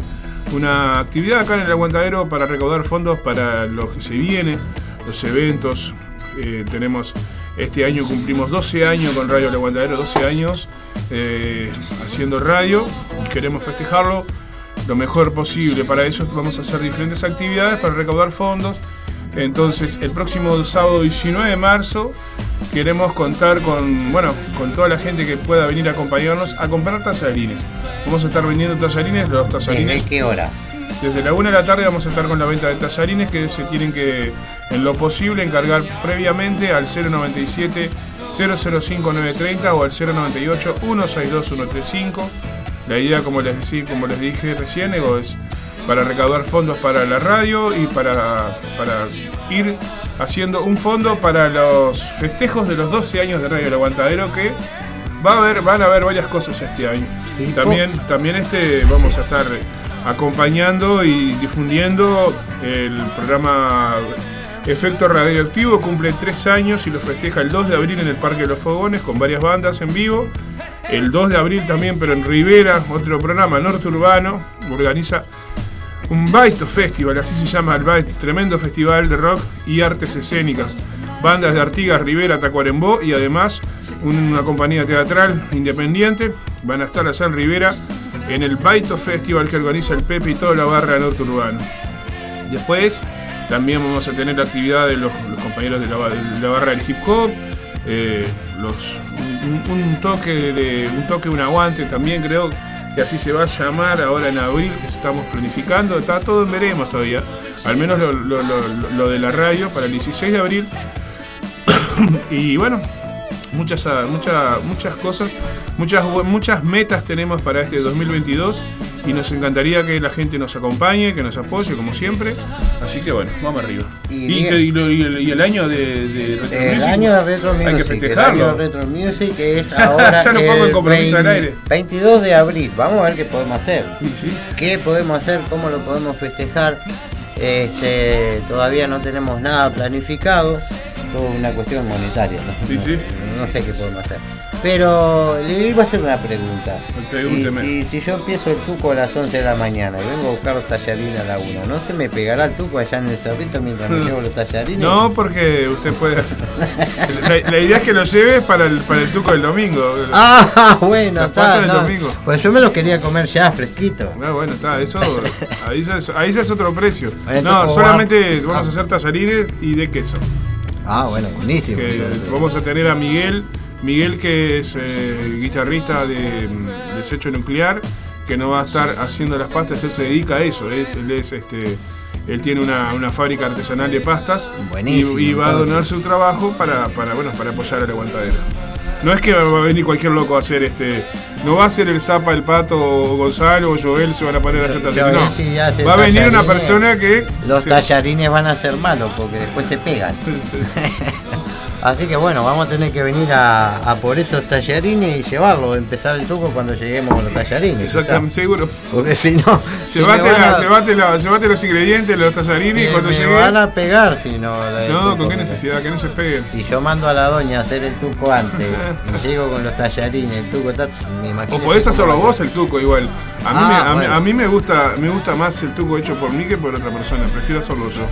una actividad acá en el Aguantadero para recaudar fondos para lo que se viene, los eventos. Eh, tenemos este año cumplimos 12 años con Radio El Aguantadero, 12 años eh, haciendo radio. Queremos festejarlo lo mejor posible. Para eso vamos a hacer diferentes actividades para recaudar fondos. Entonces, el próximo sábado 19 de marzo queremos contar con, bueno, con toda la gente que pueda venir a acompañarnos a comprar tallarines. Vamos a estar vendiendo tallarines, los tallarines. ¿Desde qué hora? Desde la 1 de la tarde vamos a estar con la venta de tallarines que se tienen que, en lo posible, encargar previamente al 097 005930 o al 098 162 135. La idea, como les, decí- como les dije recién, es para recaudar fondos para la radio y para, para ir haciendo un fondo para los festejos de los 12 años de Radio El Aguantadero que va a haber, van a haber varias cosas este año. Y También, también este vamos a estar acompañando y difundiendo el programa Efecto Radioactivo, cumple tres años y lo festeja el 2 de abril en el Parque de los Fogones con varias bandas en vivo. El 2 de abril también, pero en Rivera, otro programa norte urbano, organiza un Baito Festival, así se llama el Baito, tremendo festival de rock y artes escénicas. Bandas de Artigas, Rivera, Tacuarembó y además una compañía teatral independiente van a estar allá en Rivera en el Baito Festival que organiza el Pepe y toda la barra norte urbano. Después también vamos a tener actividad de los, compañeros de la, de la barra del hip hop, eh, los, un, un toque de un toque, un aguante también creo que así se va a llamar ahora en abril, que estamos planificando, está todo en veremos todavía, al menos lo, de la radio para el 16 de abril. y bueno, muchas, ah, muchas, muchas cosas, muchas, muchas metas tenemos para este 2022 y nos encantaría que la gente nos acompañe, que nos apoye como siempre. Así que bueno, vamos arriba. Y que- y lo- y el, año de, de Retro El Music, año de Retro Music. Hay que el festejarlo. año de Retro Music que es ahora. Ya nos pongo en el compromiso al 20 aire. 22 de abril. Vamos a ver qué podemos hacer. ¿Qué podemos hacer? ¿Cómo lo podemos festejar? Este, todavía no tenemos nada planificado. Todo una cuestión monetaria. ¿no? Sí, No- sí. No sé qué podemos hacer. Pero le iba a hacer una pregunta. Y Pregúnteme. si, si yo empiezo el tuco a las 11 de la mañana y vengo a buscar los tallarines a la 1, ¿no se me pegará el tuco allá en el cerrito mientras me llevo los tallarines? No, porque usted puede. La, la idea es que lo lleves para el, para el tuco del domingo. Ah, bueno, está. no. domingo. Pues yo me los quería comer ya fresquito. Ah, bueno, está, eso. Ahí ya es, ahí ya es otro precio. No, tocó solamente bar- vamos a hacer tallarines y de queso. Ah, bueno, buenísimo. Que vamos a tener a Miguel, Miguel que es eh, guitarrista de, de Secho Nuclear, que nos va a estar haciendo las pastas, él se dedica a eso, es, él es este él tiene una, una fábrica artesanal de pastas y, y va a donar su trabajo para, para, bueno, para apoyar a la aguantadera. No es que va a venir cualquier loco a hacer este. No va a ser el Zapa, el Pato, o Gonzalo o Joel se van a poner a hacer tallarines. va a ver si hace Va a venir una persona que. Los se- tallarines van a ser malos porque después se pegan. Así que bueno, vamos a tener que venir a, a por esos tallarines y llevarlos, empezar el tuco cuando lleguemos con los tallarines. Exactamente, quizá. seguro. Porque si no, si la- a- la- llévate los ingredientes, los tallarines y se cuando me llegues. van a pegar si no. No, ¿con qué necesidad? Que no se peguen. Si yo mando a la doña a hacer el tuco antes y llego con los tallarines, el tuco está, me imagino. O podés hacerlo vos el tuco igual. A mí, Ah, me, a, bueno. a mí me gusta me gusta más el tuco hecho por mí que por otra persona. Prefiero hacerlo yo.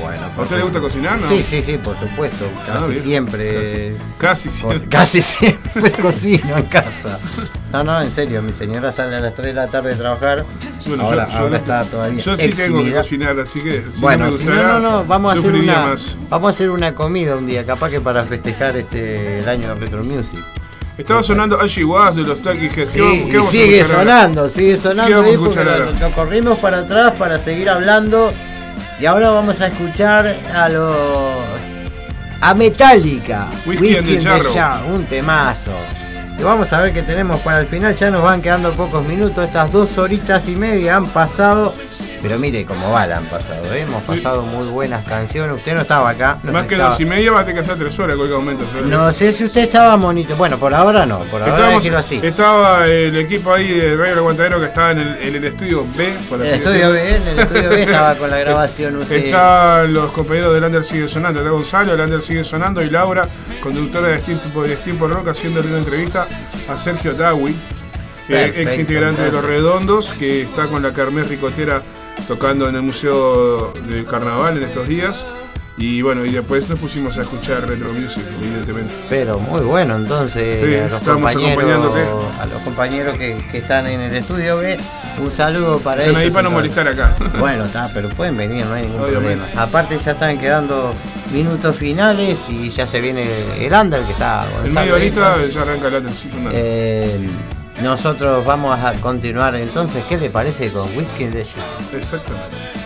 Bueno, ¿A usted le gusta cocinar, no? Sí, sí, sí, por supuesto. Casi Ah, bien. siempre. Casi siempre. Casi siempre cocino en casa. No, no, en serio, mi señora sale a las 3 de la tarde de trabajar. Bueno, ahora yo, yo ahora no- está todavía. Yo sí tengo que cocinar, así que. Si bueno, no si no, no, no, vamos a hacer una, más. vamos a hacer una comida un día, capaz que para festejar este el año de Retro Music. Estaba sonando Angie Was de los Talking Heads. Sí, ¿Qué vamos- y a sigue sonando, sigue sonando a ahora? lo corrimos para atrás para seguir hablando. Y ahora vamos a escuchar a los. a Metallica. Whisky un temazo. Y vamos a ver qué tenemos para el final. Ya nos van quedando pocos minutos. Estas dos horitas y media han pasado. Pero mire cómo va la han pasado. ¿eh? Hemos pasado muy buenas canciones. Usted no estaba acá. no Más que dos y media va a tener que hacer tres horas en cualquier momento. ¿sabes? No sé si usted estaba monito. Bueno, por ahora no. Por ahora Estábamos- déjelo así. Estaba el equipo ahí de Radio Aguantadero que estaba en el, en el estudio B. por El estudio. B, en el estudio B estaba con la grabación usted. Están los compañeros de Lander Sigue Sonando, está Gonzalo, Lander Sigue Sonando y Laura, conductora de Steam, por Rock, haciéndole una entrevista a Sergio Dawi, eh, ex integrante de Los. Redondos, que está con la Carmen Ricotera tocando en el Museo del Carnaval en estos días. Y bueno, y después nos pusimos a escuchar Retro Music, evidentemente. Pero muy bueno, entonces Sí, a los estamos compañeros, a los compañeros que, que están en el estudio un saludo para Están ellos. ahí para no molestar acá. Bueno, está, pero pueden venir, no hay ningún Obviamente. problema. Aparte ya están quedando minutos finales y ya se viene el under que está En Gonzalo medio ahí, horita entonces, ya arranca Sigue Sonando. eh, nosotros vamos a continuar entonces, ¿qué le parece con Whisky de Jar? Exactamente.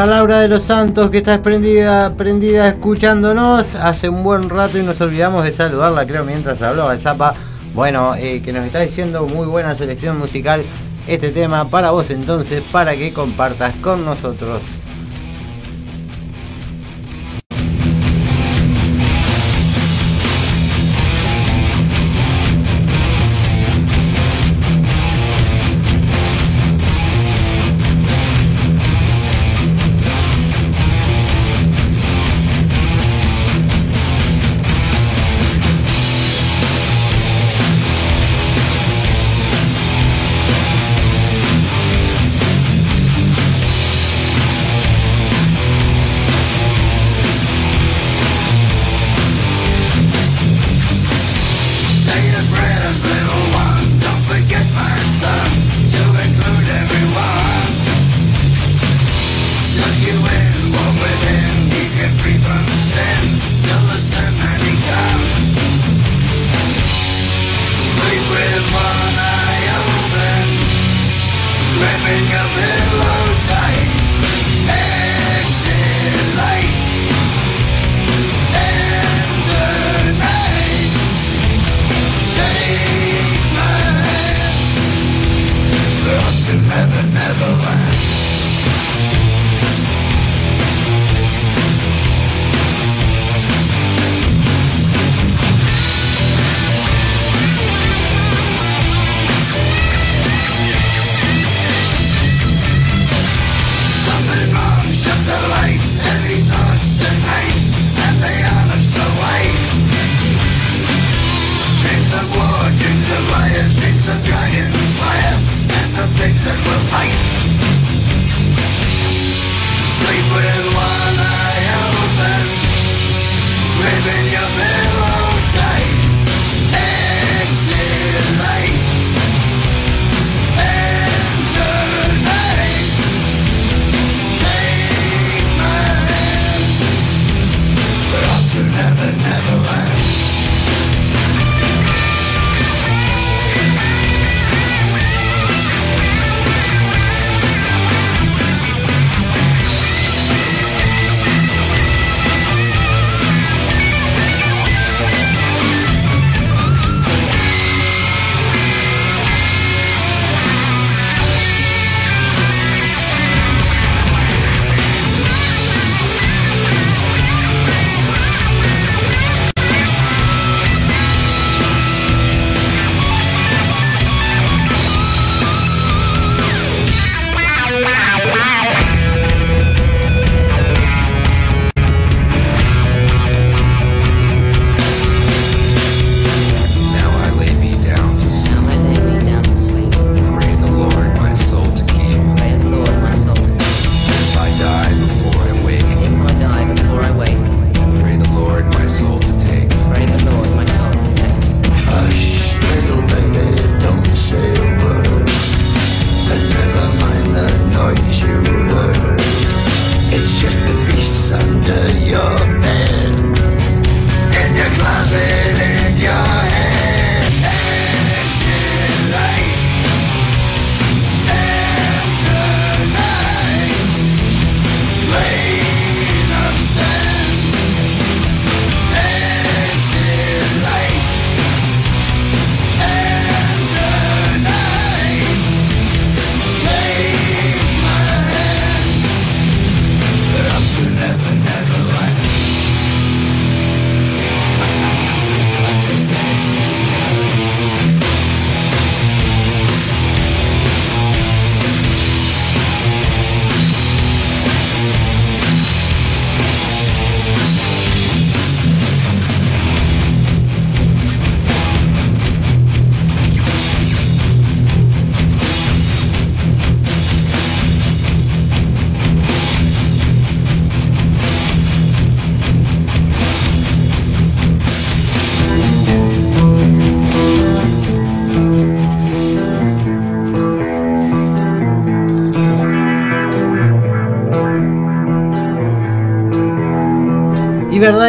Para Laura de los Santos que está prendida, prendida escuchándonos hace un buen rato y nos olvidamos de saludarla, creo, mientras hablaba el Zapa. Bueno, eh, que nos está diciendo muy buena selección musical este tema para vos entonces, para que compartas con nosotros.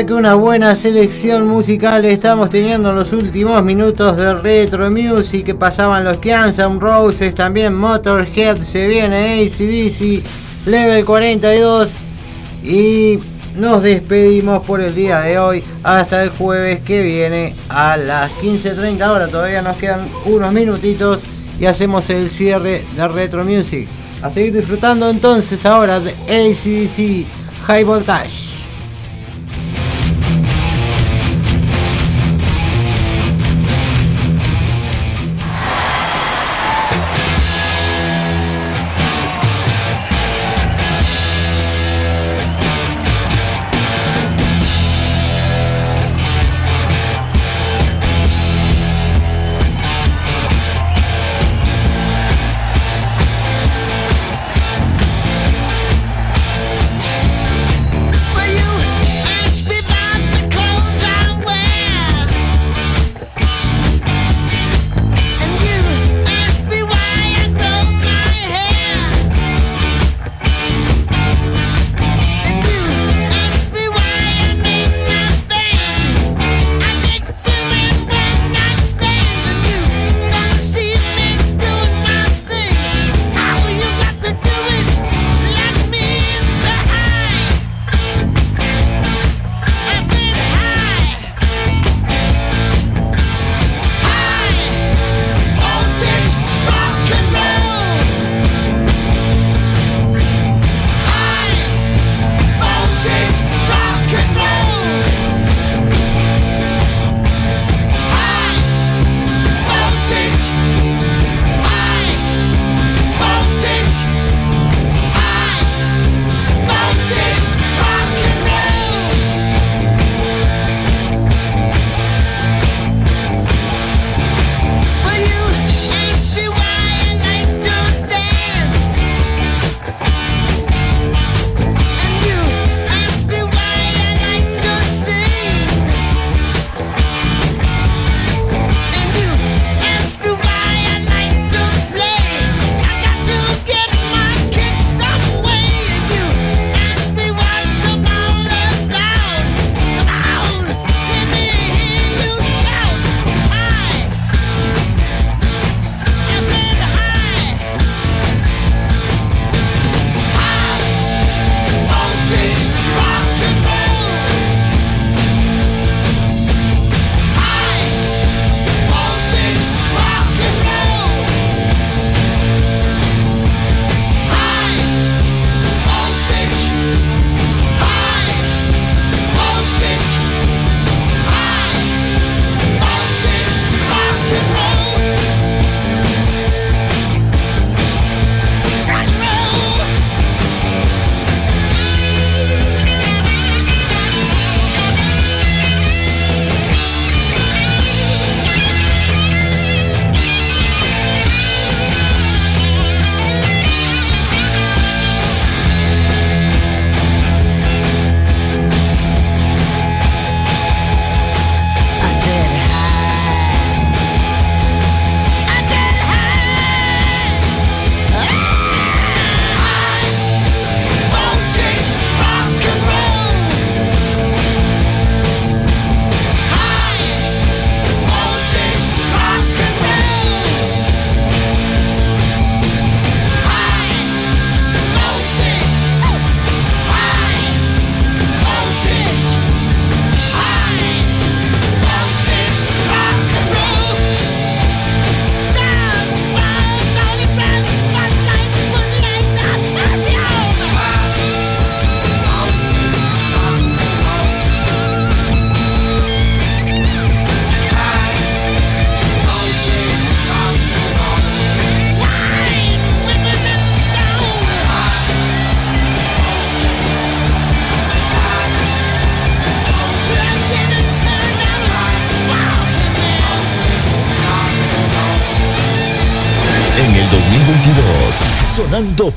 Que una buena selección musical estamos teniendo en los últimos minutos de Retro Music que pasaban los Kansas Roses, también Motorhead, se viene ACDC, Level 42 y nos despedimos por el día de hoy hasta el jueves que viene a las 15.30 horas, todavía nos quedan unos minutitos y hacemos el cierre de Retro Music. A seguir disfrutando entonces ahora de ACDC High Voltage.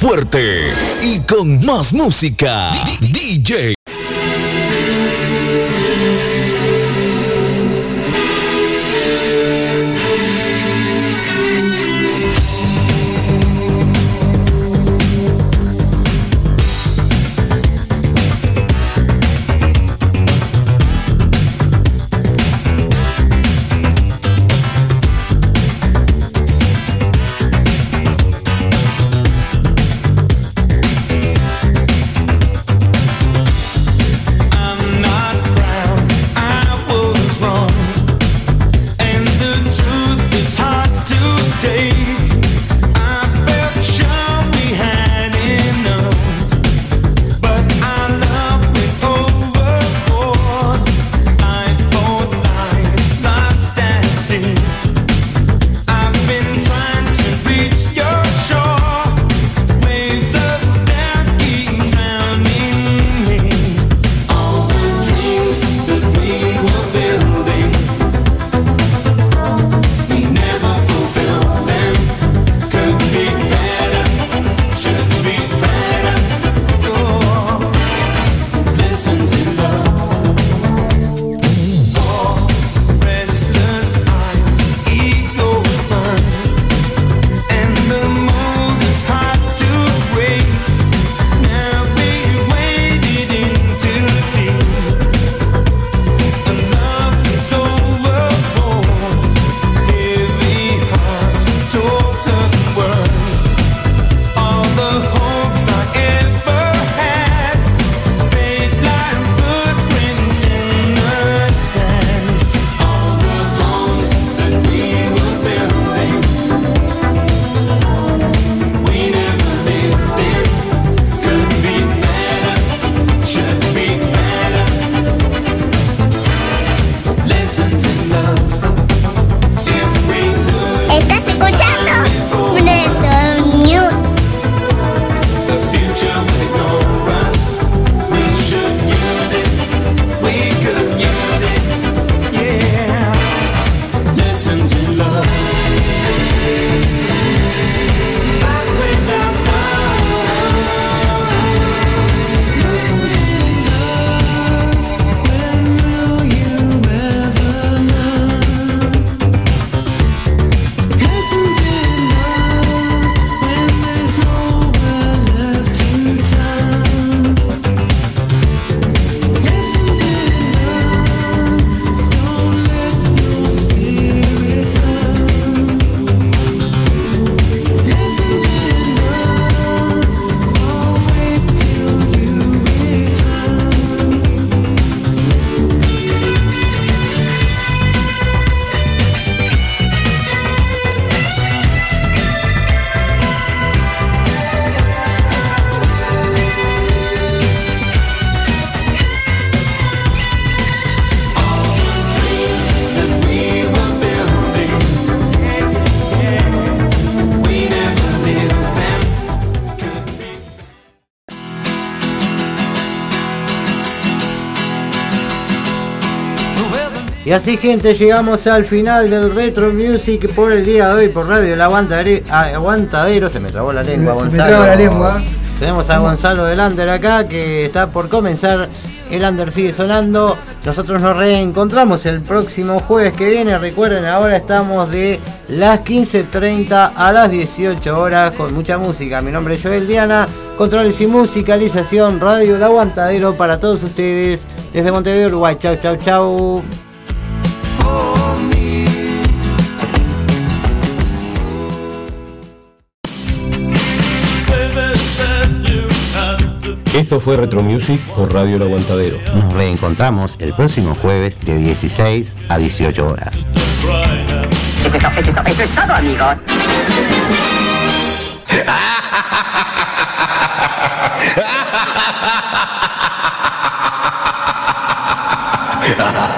Fuerte y con más música. DJ. Así gente, llegamos al final del Retro Music por el día de hoy por Radio El Aguantadero. Aguantadero, se me trabó la lengua, Se me Gonzalo. traba la lengua. Tenemos a Gonzalo del Under acá que está por comenzar. El Under sigue sonando. Nosotros nos reencontramos el próximo jueves que viene. Recuerden, ahora estamos de las 15.30 a las 18 horas con mucha música. Mi nombre es Joel Diana. Controles y musicalización. Radio El Aguantadero para todos ustedes desde Montevideo, Uruguay. Chau, chau, chau. Esto fue Retro Music por Radio El Aguantadero. Nos reencontramos el próximo jueves de 16 a 18 horas. Es.